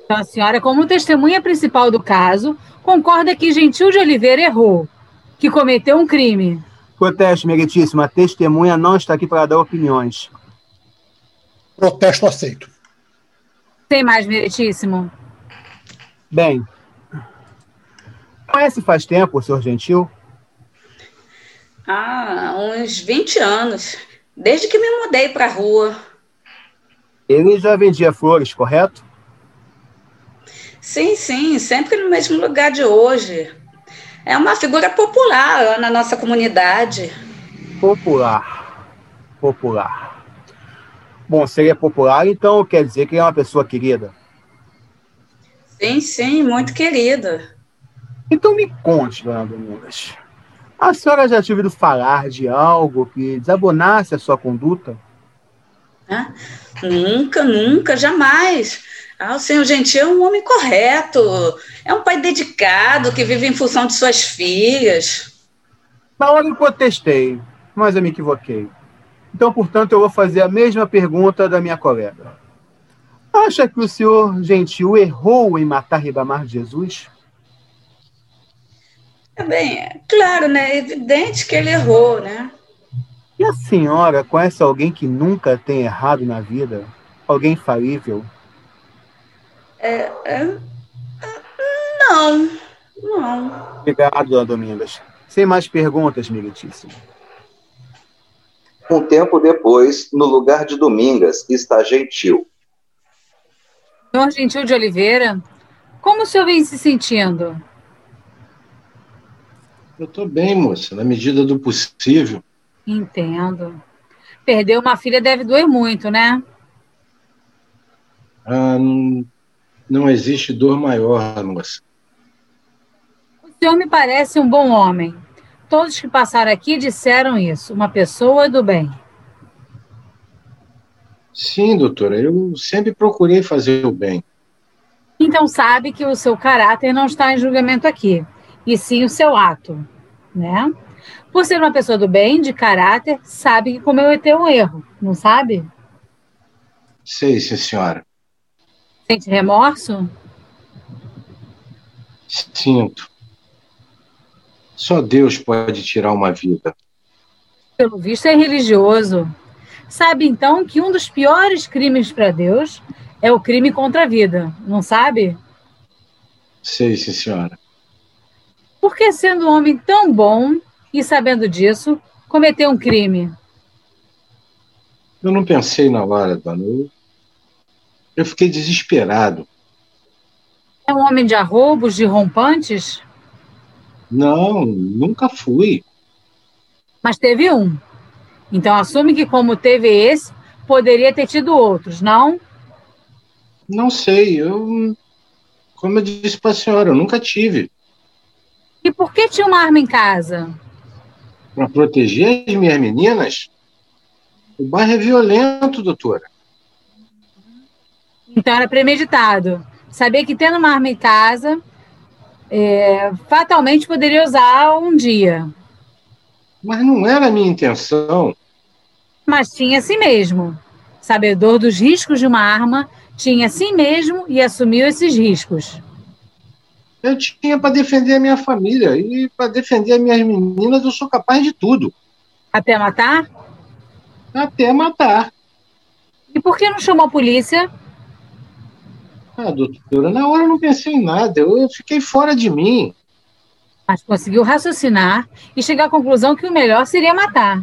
Então a senhora, como testemunha principal do caso, concorda que Gentil de Oliveira errou, que cometeu um crime. Protesto, meritíssimo. A testemunha não está aqui para dar opiniões. Protesto aceito. Tem mais, meritíssimo? Bem, conhece faz tempo o senhor Gentil? Ah, uns 20 anos. Desde que me mudei para a rua. Ele já vendia flores, correto? Sim, sim, sempre no mesmo lugar de hoje. É uma figura popular na nossa comunidade. Popular. Popular. Bom, se ele é popular, então quer dizer que ele é uma pessoa querida. Sim, sim, muito querida. Então me conte, dona Domingas. A senhora já tinha ouvido falar de algo que desabonasse a sua conduta? Né? Nunca, nunca, jamais. Ah, o senhor Gentil é um homem correto, é um pai dedicado que vive em função de suas filhas. Na hora eu protestei, mas eu me equivoquei. Então, portanto, eu vou fazer a mesma pergunta da minha colega. Acha que o senhor Gentil errou em matar Ribamar de Jesus? É bem, é claro, né? É evidente que ele errou, né? E a senhora conhece alguém que nunca tem errado na vida? Alguém falível? É, é, não, não. Obrigado, dona Domingas. Sem mais perguntas, meritíssimo. Um tempo depois, no lugar de Domingas, está Gentil. Senhor Gentil de Oliveira, como o senhor vem se sentindo? Eu estou bem, moça, na medida do possível. Entendo. Perder uma filha deve doer muito, né? Ah, não, não existe dor maior, moça. O senhor me parece um bom homem. Todos que passaram aqui disseram isso. Uma pessoa do bem. Sim, doutora, eu sempre procurei fazer o bem. Então sabe que o seu caráter não está em julgamento aqui, e sim o seu ato, né? Por ser uma pessoa do bem, de caráter, sabe que cometeu um erro, não sabe? Sei, sim, senhora. Sente remorso? Sinto. Só Deus pode tirar uma vida. Pelo visto, é religioso. Sabe então que um dos piores crimes para Deus é o crime contra a vida, não sabe? Sei, sim, senhora. Por que, sendo um homem tão bom e sabendo disso, cometeu um crime? Eu não pensei na hora, dona. Eu, eu fiquei desesperado. É um homem de arroubos, de rompantes? Não, nunca fui. Mas teve um. Então assume que, como teve esse, poderia ter tido outros, não? Não sei. Eu. Como eu disse para a senhora, eu nunca tive. E por que tinha uma arma em casa? Para proteger as minhas meninas? O bairro é violento, doutora. Então era premeditado. Sabia que tendo uma arma em casa, é, fatalmente poderia usar um dia. Mas não era a minha intenção. Mas tinha assim mesmo. Sabedor dos riscos de uma arma, tinha assim mesmo e assumiu esses riscos. Eu tinha para defender a minha família e para defender as minhas meninas eu sou capaz de tudo. Até matar? Até matar. E por que não chamou a polícia? Ah, doutora, na hora eu não pensei em nada, eu fiquei fora de mim. Mas conseguiu raciocinar e chegar à conclusão que o melhor seria matar.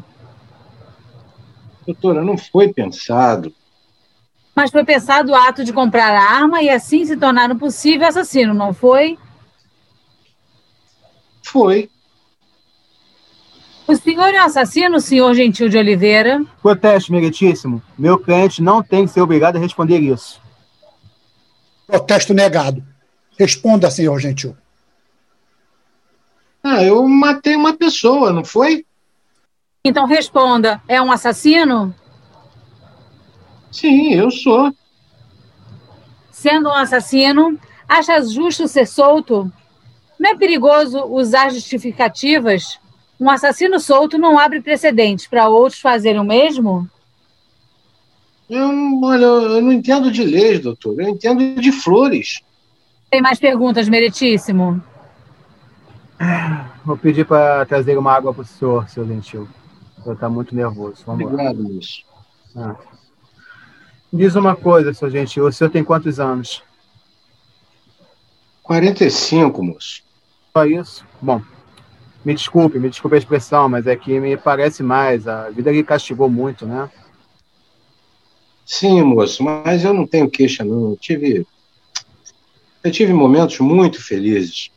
Doutora, não foi pensado. Mas foi pensado o ato de comprar a arma e assim se tornar um possível assassino, não foi? Foi. O senhor é um assassino, senhor Gentil de Oliveira? Protesto, meritíssimo. Meu cliente não tem que ser obrigado a responder isso. Protesto negado. Responda, senhor Gentil. Ah, eu matei uma pessoa, não foi? Então responda: é um assassino? Sim, eu sou. Sendo um assassino, acha justo ser solto? Não é perigoso usar justificativas? Um assassino solto não abre precedentes para outros fazerem o mesmo? Eu, olha, eu não entendo de leis, doutor. Eu entendo de flores. Tem mais perguntas, meritíssimo? Vou pedir para trazer uma água para o senhor, seu gentil. O senhor está muito nervoso. Vamos Obrigado, Luiz. Ah. Diz uma coisa, seu gentil. O senhor tem quantos anos? 45, moço. Só isso? Bom, me desculpe, me desculpe a expressão, mas é que me parece mais. A vida lhe castigou muito, né? Sim, moço, mas eu não tenho queixa, não. Eu tive. Eu tive momentos muito felizes.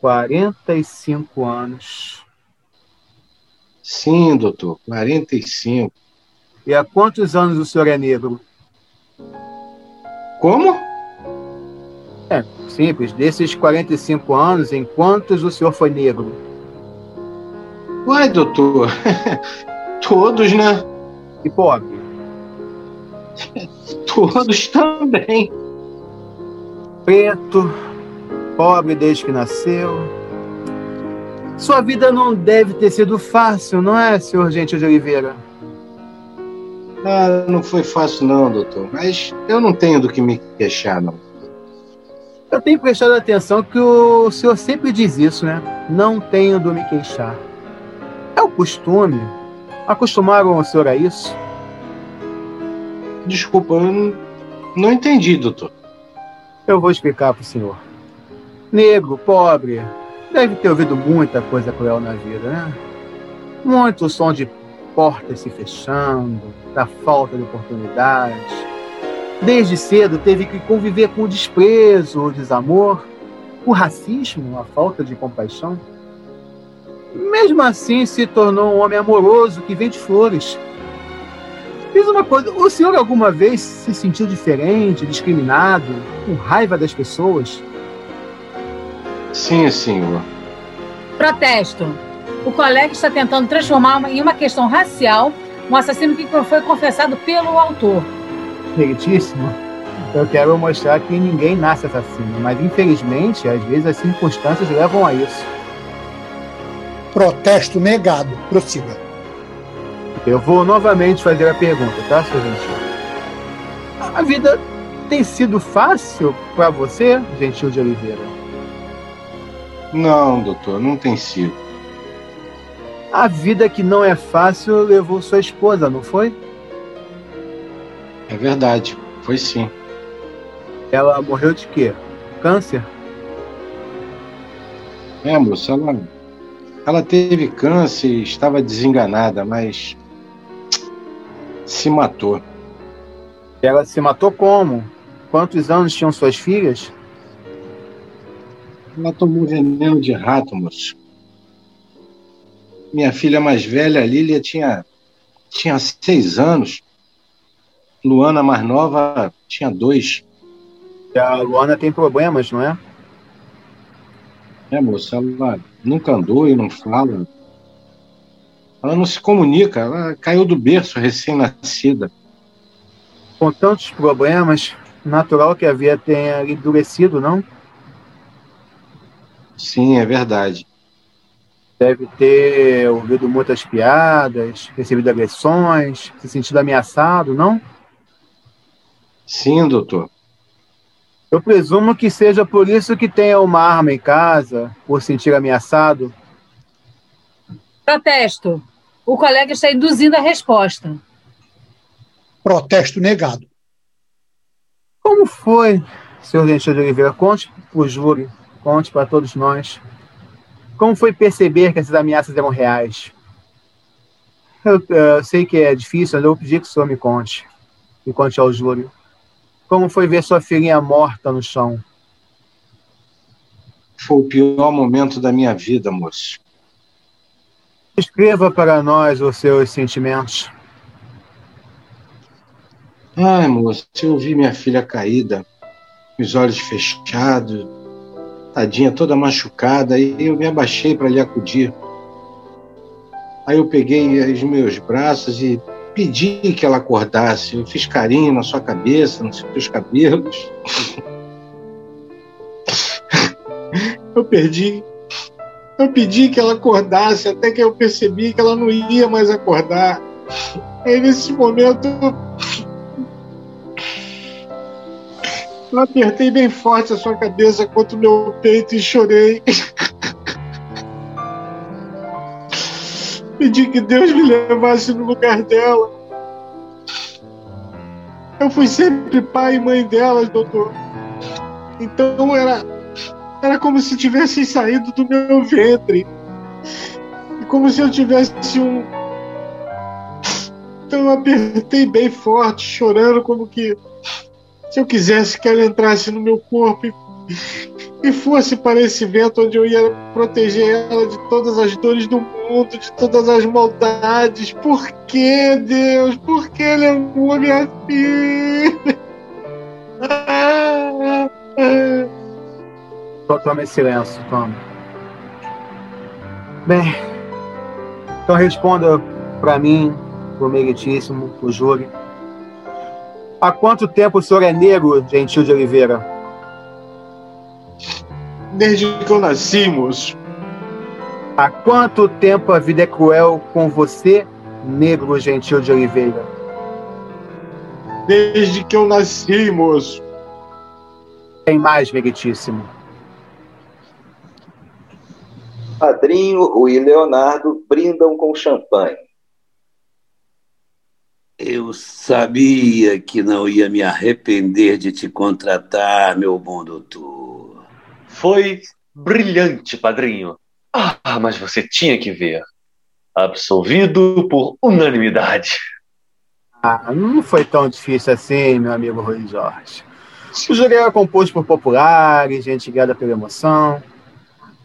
45 anos. Sim, doutor, 45. E há quantos anos o senhor é negro? Como? É, simples. Desses 45 anos, em quantos o senhor foi negro? Uai, doutor. Todos, né? E pobre? Todos também. Preto, pobre desde que nasceu. Sua vida não deve ter sido fácil, não é, senhor Gentil de Oliveira? Ah, não foi fácil não, doutor. Mas eu não tenho do que me queixar, não. Eu tenho prestado atenção que o senhor sempre diz isso, né? Não tenho do me queixar. É o costume. Acostumaram o senhor a isso? Desculpa, eu não, entendi, doutor. Eu vou explicar para o senhor. Negro, pobre, deve ter ouvido muita coisa cruel na vida, né? Muito som de portas se fechando, da falta de oportunidades. Desde cedo teve que conviver com o desprezo, o desamor, o racismo, a falta de compaixão. Mesmo assim, se tornou um homem amoroso que vende flores. Diz uma coisa: o senhor alguma vez se sentiu diferente, discriminado, com raiva das pessoas? Sim, senhor. Protesto. O colega está tentando transformar em uma questão racial um assassino que foi confessado pelo autor. Meritíssimo. Eu quero mostrar que ninguém nasce assassino, mas infelizmente, às vezes as circunstâncias levam a isso. Protesto negado. Prossiga. Eu vou novamente fazer a pergunta, tá, seu gentil? A vida tem sido fácil para você, gentil de Oliveira? Não, doutor, não tem sido. A vida que não é fácil levou sua esposa, não foi? É verdade, foi sim. Ela morreu de quê? Câncer? É, moça, ela, ela teve câncer e estava desenganada, mas se matou. Ela se matou como? Quantos anos tinham suas filhas? Ela tomou veneno de rato, moço. Minha filha mais velha, Lília, tinha, tinha seis anos. Luana, mais nova, tinha dois. E a Luana tem problemas, não é? É, moça, ela nunca andou e não fala. Ela não se comunica, ela caiu do berço recém-nascida. Com tantos problemas, natural que a vida tenha endurecido, não? Sim, é verdade. Deve ter ouvido muitas piadas, recebido agressões, se sentido ameaçado, não? Sim, doutor. Eu presumo que seja por isso que tenha uma arma em casa, por sentir ameaçado. Protesto. O colega está induzindo a resposta. Protesto negado. Como foi, senhor Dentil de Oliveira? Conte para o júri, conte para todos nós. Como foi perceber que essas ameaças eram reais? Eu, eu sei que é difícil, mas eu vou pedir que o senhor me conte. Me conte ao júri. Como foi ver sua filhinha morta no chão? Foi o pior momento da minha vida, moço. Escreva para nós os seus sentimentos. Ai, moço, eu vi minha filha caída, os olhos fechados, tadinha toda machucada, e eu me abaixei para lhe acudir. Aí eu peguei os meus braços e pedi que ela acordasse. Eu fiz carinho na sua cabeça, nos seus cabelos. Eu perdi. Eu pedi que ela acordasse, até que eu percebi que ela não ia mais acordar. Aí nesse momento eu apertei bem forte a sua cabeça contra o meu peito e chorei. Pedi que Deus me levasse no lugar dela. Eu fui sempre pai e mãe delas, doutor. Então era, era como se tivessem saído do meu ventre. E como se eu tivesse um. Então eu apertei bem forte, chorando, como que se eu quisesse que ela entrasse no meu corpo e, e fosse para esse vento onde eu ia proteger ela de todas as dores do mundo, de todas as maldades. Por que, Deus? Por que levou minha filha? Só tome silêncio, tome. Bem, então responda para mim, pro meritíssimo, pro júri. Há quanto tempo o senhor é negro, gentil de Oliveira? Desde que eu nasci, moço. Há quanto tempo a vida é cruel com você, negro gentil de Oliveira? Desde que eu nasci, moço. Tem mais, meritíssimo. Padrinho, o e Leonardo brindam com champanhe. Eu sabia que não ia me arrepender de te contratar, meu bom doutor. Foi Brilhante, padrinho. Ah, mas você tinha que ver. Absolvido por unanimidade. Ah, não foi tão difícil assim, meu amigo Rui Jorge. O jogo era composto por populares, gente guiada pela emoção.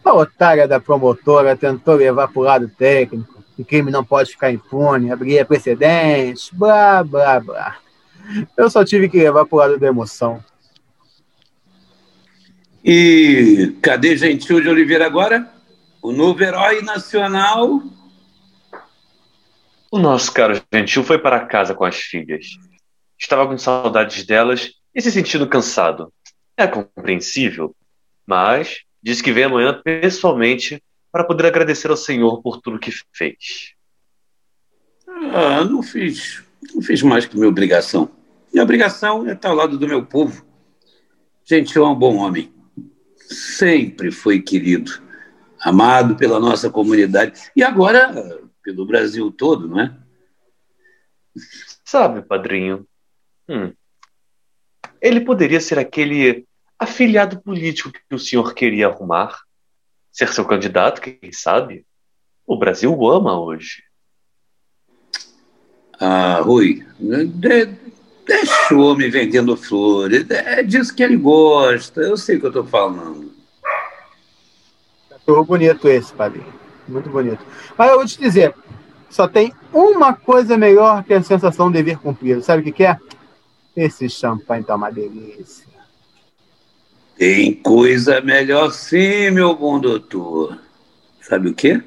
A otária da promotora tentou levar para o lado técnico. O crime não pode ficar impune, abrir precedentes, blá, blá, blá. Eu só tive que levar para o lado da emoção. E cadê Gentil de Oliveira agora? O novo herói nacional? O nosso caro Gentil foi para casa com as filhas. Estava com saudades delas e se sentindo cansado. É compreensível, mas disse que vem amanhã pessoalmente para poder agradecer ao Senhor por tudo que fez. Ah, não fiz. Não fiz mais que minha obrigação. Minha obrigação é estar ao lado do meu povo. Gentil é um bom homem. Sempre foi querido, amado pela nossa comunidade e agora pelo Brasil todo, não é? Sabe, padrinho, hum, ele poderia ser aquele afiliado político que o senhor queria arrumar. Ser seu candidato, quem sabe? O Brasil o ama hoje. Ah, Rui, de, deixa o homem vendendo flores. É disso que ele gosta. Eu sei o que eu estou falando. Cachorro bonito esse, padrinho. Muito bonito. Mas eu vou te dizer, só tem uma coisa melhor que a sensação de dever cumprido. Sabe o que, que é? Esse champanhe tá uma delícia. Tem coisa melhor sim, meu bom doutor. Sabe o quê?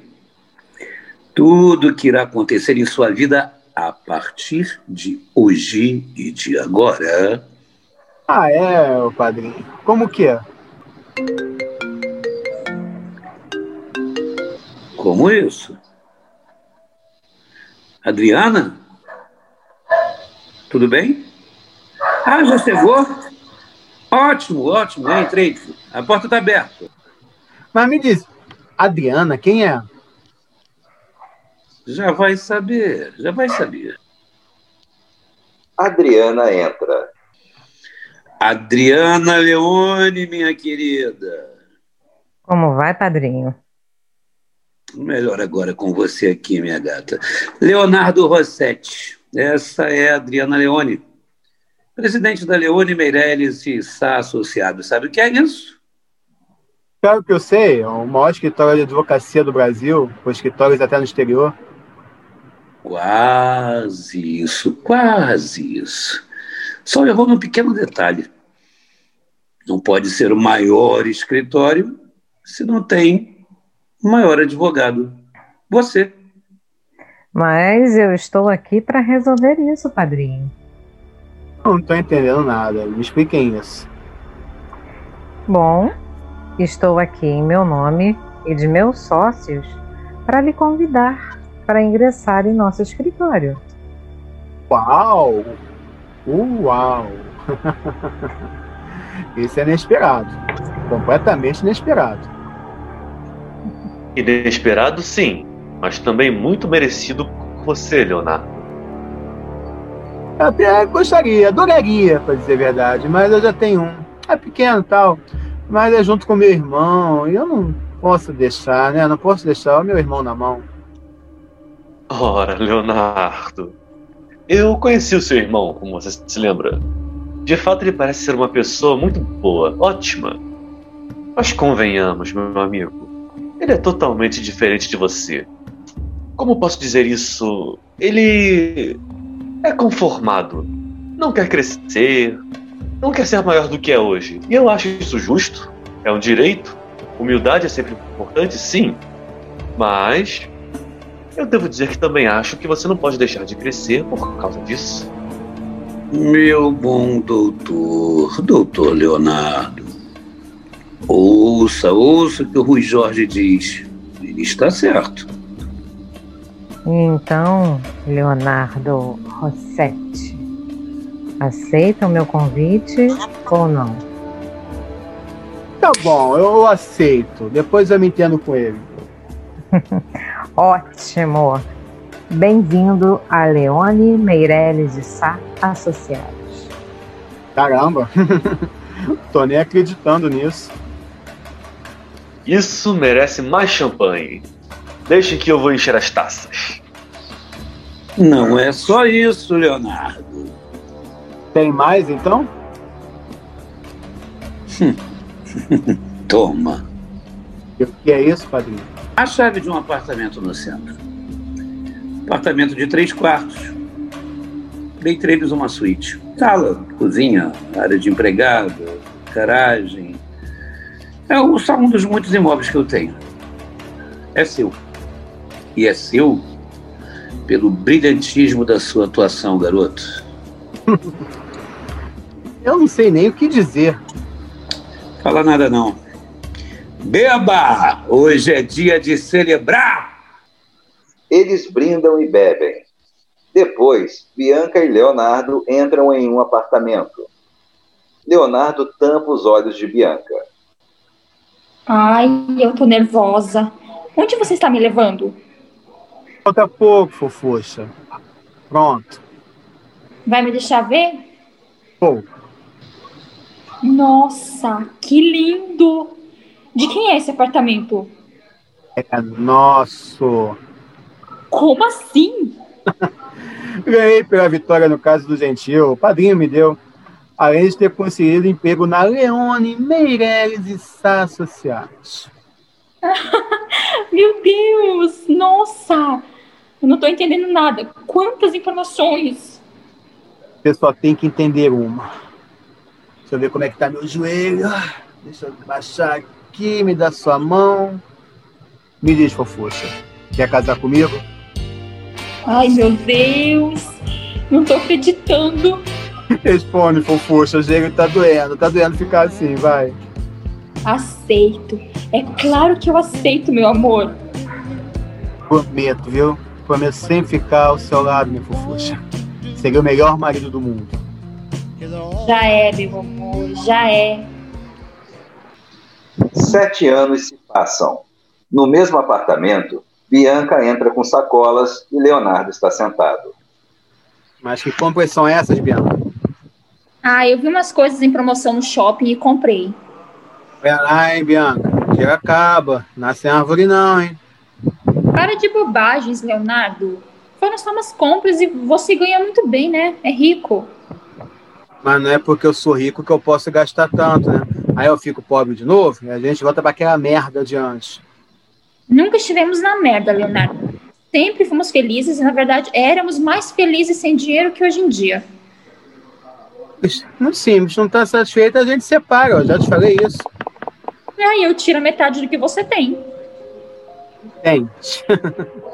Tudo que irá acontecer em sua vida a partir de hoje e de agora. Ah, é, padrinho. Como que é? Como isso? Adriana? Tudo bem? Ah, já chegou? Ótimo, ótimo. Entrei. A porta está aberta. Mas me diz, Adriana, quem é? Já vai saber, já vai saber. Adriana entra. Adriana Leone, minha querida. Como vai, padrinho? Melhor agora com você aqui, minha gata. Leonardo Rossetti. Essa é a Adriana Leone. Presidente da Leone Meirelles e Sá Associados. Sabe o que é isso? Claro que eu sei. É o maior escritório de advocacia do Brasil, com escritórios até no exterior. Quase isso, quase isso. Só errou num pequeno detalhe. Não pode ser o maior escritório se não tem o maior advogado. Você. Mas eu estou aqui para resolver isso, padrinho. Não estou entendendo nada. Me expliquem isso. Bom, estou aqui em meu nome e de meus sócios para lhe convidar para ingressar em nosso escritório. Uau! Uau! Isso é inesperado. Completamente inesperado. Inesperado, sim, mas também muito merecido por você, Leonardo. Eu até gostaria, adoraria, para dizer a verdade, mas eu já tenho um. É pequeno tal, mas é junto com meu irmão, e eu não posso deixar, né? Não posso deixar o meu irmão na mão. Ora, Leonardo. Eu conheci o seu irmão, como você se lembra. De fato, ele parece ser uma pessoa muito boa, ótima. Mas convenhamos, meu amigo, ele é totalmente diferente de você. Como posso dizer isso? Ele é conformado. Não quer crescer, não quer ser maior do que é hoje. E eu acho isso justo. É um direito. Humildade é sempre importante, sim. Mas eu devo dizer que também acho que você não pode deixar de crescer por causa disso. Meu bom doutor, doutor Leonardo, ouça, ouça o que o Rui Jorge diz. Ele está certo. Então, Leonardo Rossetti, aceita o meu convite ou não? Tá bom, eu aceito. Depois eu me entendo com ele. Ótimo! Bem-vindo a Leone Meirelles de Sá Associados. Caramba! Tô nem acreditando nisso. Isso merece mais champanhe. Deixem que eu vou encher as taças. Não é só isso, Leonardo. Tem mais então? Toma. E o que é isso, padrinho? A chave de um apartamento no centro. Apartamento de três quartos. Dei pra eles uma suíte. Sala, cozinha, área de empregado, garagem. É um, só um dos muitos imóveis que eu tenho. É seu. E é seu pelo brilhantismo da sua atuação, garoto. Eu não sei nem o que dizer. Fala nada não. Beba! Hoje é dia de celebrar! Eles brindam e bebem. Depois, Bianca e Leonardo entram em um apartamento. Leonardo tampa os olhos de Bianca. Ai, eu tô nervosa. Onde você está me levando? Falta pouco, fofuxa. Pronto. Vai me deixar ver? Pouco. Nossa, que lindo! De quem é esse apartamento? É nosso. Como assim? Ganhei pela vitória no caso do Gentil. O padrinho me deu. Além de ter conseguido emprego na Leone, Meirelles e Sá Associados. Meu Deus! Nossa! Eu não tô entendendo nada. Quantas informações! Você só tem que entender uma. Deixa eu ver como é que tá meu joelho. Deixa eu baixar aqui, me dá sua mão. Me diz, fofuxa. Quer casar comigo? Ai, meu Deus! Não tô acreditando. Responde, fofuxa. O joelho tá doendo. Tá doendo ficar assim, vai. Aceito. É claro que eu aceito, meu amor. Prometo, viu? Prometo sempre ficar ao seu lado, minha fofuxa. Seria o melhor marido do mundo. Já é, meu amor, já é. Sete anos se passam. No mesmo apartamento, Bianca entra com sacolas e Leonardo está sentado. Mas que compras são essas, Bianca? Ah, eu vi umas coisas em promoção no shopping e comprei. Pera lá, hein, Bianca. Tira acaba. Nasce árvore não, hein? Para de bobagens, Leonardo. Foram só umas compras e você ganha muito bem, né? É rico. Mas não é porque eu sou rico que eu posso gastar tanto, né? Aí eu fico pobre de novo e a gente volta para aquela merda de antes. Nunca estivemos na merda, Leonardo. Sempre fomos felizes e, na verdade, éramos mais felizes sem dinheiro que hoje em dia. Muito simples, não tá satisfeito, a gente separa, eu já te falei isso. Aí eu tiro metade do que você tem. Tente.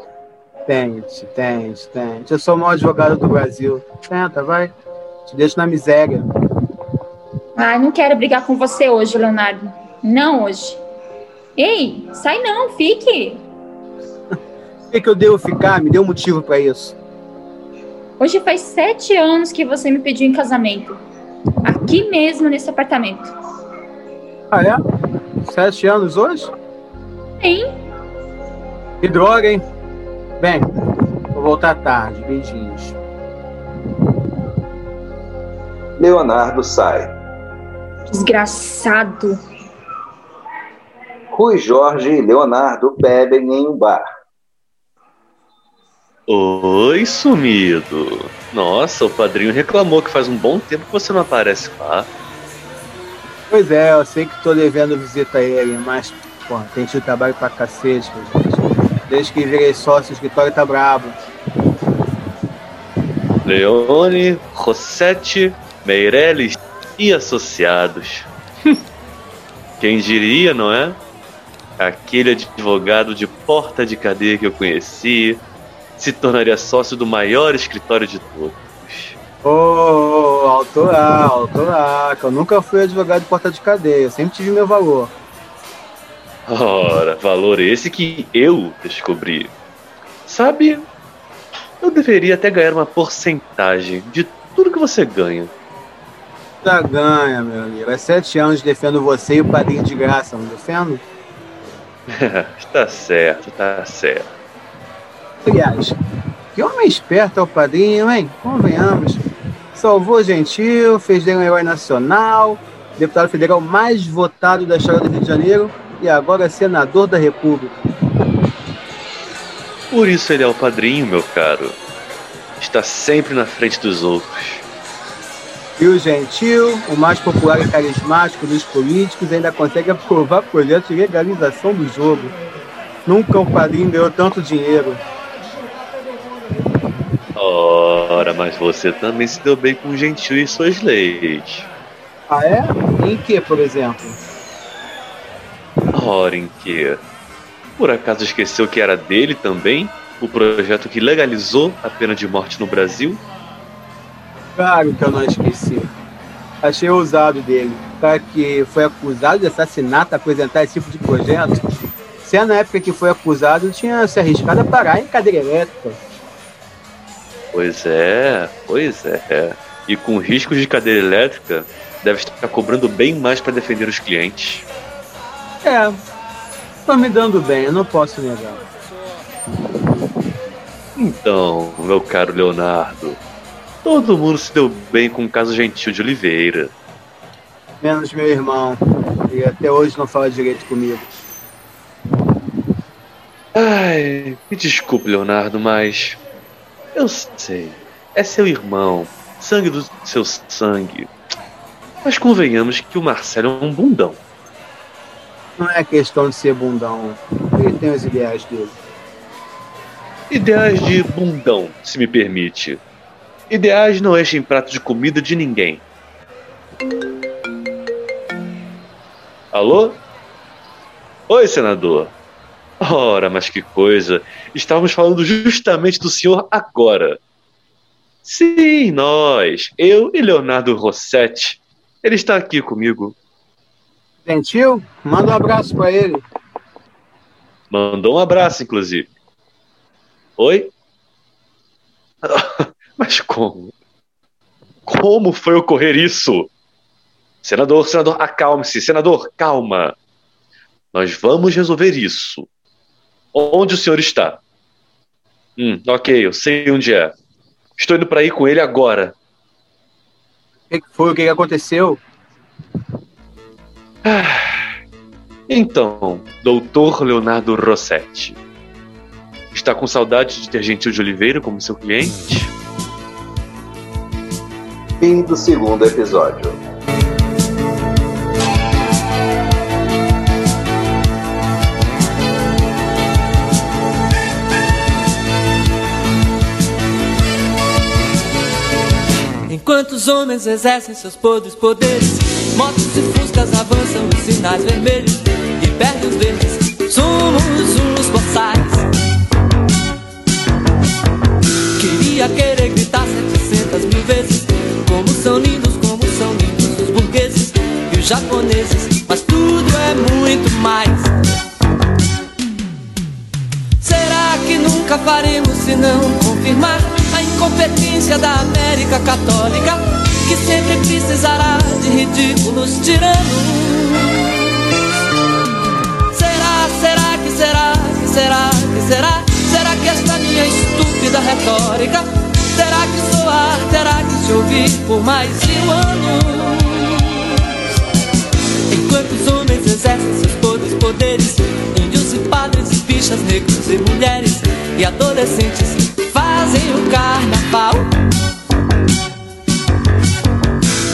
tente, tente, tente. Eu sou o maior advogado do Brasil. Tenta, vai. Te deixo na miséria. Ai, não quero brigar com você hoje, Leonardo. Não hoje. Ei, sai não, fique. O que, que eu devo ficar? Me dê um motivo para isso. Hoje faz sete anos que você me pediu em casamento. Aqui mesmo, nesse apartamento. Ah, é? Sete anos hoje? Sim. Que droga, hein? Bem, vou voltar tarde. Beijinhos. Leonardo sai. Desgraçado. Rui Jorge e Leonardo bebem em um bar. Oi, sumido. Nossa, o padrinho reclamou que faz um bom tempo que você não aparece lá. Pois é, eu sei que tô devendo visita a ele, mas, pô, tem tido trabalho pra cacete, gente. Desde que virei sócio, o escritório tá brabo. Leone, Rossetti, Meirelles e associados. Quem diria, não é? Aquele advogado de porta de cadeia que eu conheci se tornaria sócio do maior escritório de todos. Ô, oh, lá, que eu nunca fui advogado de porta de cadeia, eu sempre tive meu valor. Ora, valor esse que eu descobri. Sabe, eu deveria até ganhar uma porcentagem de tudo que você ganha. Já ganha, meu amigo. Há sete anos defendo você e o padrinho de graça, não defendo? tá certo, tá certo. Aliás, que homem esperto é o padrinho, hein? Convenhamos. Salvou Gentil, fez dele um herói nacional, deputado federal mais votado da história do Rio de Janeiro e agora senador da República. Por isso ele é o padrinho, meu caro. Está sempre na frente dos outros. E o gentil, o mais popular e carismático dos políticos, ainda consegue aprovar projetos de legalização do jogo. Nunca um padrinho ganhou tanto dinheiro. Ora, mas você também se deu bem com o gentil e suas leis. Ah, é? Em que, por exemplo? Ora, em que? Por acaso esqueceu que era dele também? O projeto que legalizou a pena de morte no Brasil? Claro que eu não esqueci. Achei ousado dele. O cara que foi acusado de assassinato apresentar esse tipo de projeto. Se é na época que foi acusado, tinha se arriscado a parar em cadeira elétrica. Pois é, pois é. E com riscos de cadeira elétrica, deve estar cobrando bem mais para defender os clientes. É, tô me dando bem, eu não posso negar. Então, meu caro Leonardo, todo mundo se deu bem com o caso Gentil de Oliveira. Menos meu irmão. E até hoje não fala direito comigo. Ai, me desculpe, Leonardo, mas. Eu sei. É seu irmão. Sangue do seu sangue. Mas convenhamos que o Marcelo é um bundão. Não é questão de ser bundão. Ele tem os ideais dele. Ideais de bundão, se me permite. Ideais não enchem prato de comida de ninguém. Alô? Oi, senador. Ora, mas que coisa! Estávamos falando justamente do senhor agora. Sim, nós. Eu e Leonardo Rossetti. Ele está aqui comigo. Gentil, manda um abraço para ele. Mandou um abraço, inclusive. Oi? Mas como? Como foi ocorrer isso? Senador, senador, acalme-se. Senador, calma. Nós vamos resolver isso. Onde o senhor está? Hum, ok, eu sei onde é. Estou indo para ir com ele agora. O que foi? O que aconteceu? Ah, então, doutor Leonardo Rossetti. Está com saudade de ter Gentil de Oliveira como seu cliente? Fim do segundo episódio. Enquanto os homens exercem seus podres poderes, motos e fuscas avançam os sinais vermelhos e perdem os verdes. Somos uns boçais. Queria querer gritar 700 mil vezes são lindos, como são lindos os burgueses e os japoneses, mas tudo é muito mais. Será que nunca faremos se não confirmar a incompetência da América Católica, que sempre precisará de ridículos tiranos? Será, será que será, que será, que será? Será que esta minha estúpida retórica terá que soar, terá que se ouvir por mais mil anos? Enquanto os homens exercem seus podres poderes, índios e padres, bichas, negros e mulheres e adolescentes fazem o carnaval.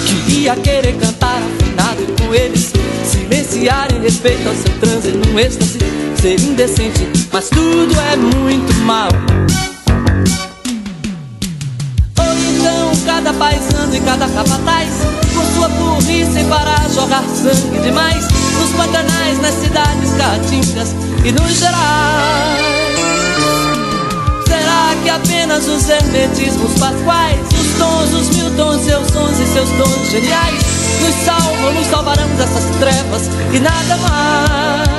Queria querer cantar afinado com eles, silenciar em respeito ao seu transe num êxtase, ser indecente, mas tudo é muito mal. Cada paisano e cada capataz, com sua burrice para jogar sangue demais, nos pantanais, nas cidades caatingas e nos gerais. Será que apenas os hermetismos pasquais, os tons, os mil tons, seus sons e seus dons geniais, nos salvam, nos salvarão dessas trevas e nada mais?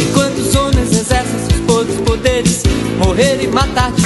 Enquanto os homens exercem seus podres poderes, morrer e matar de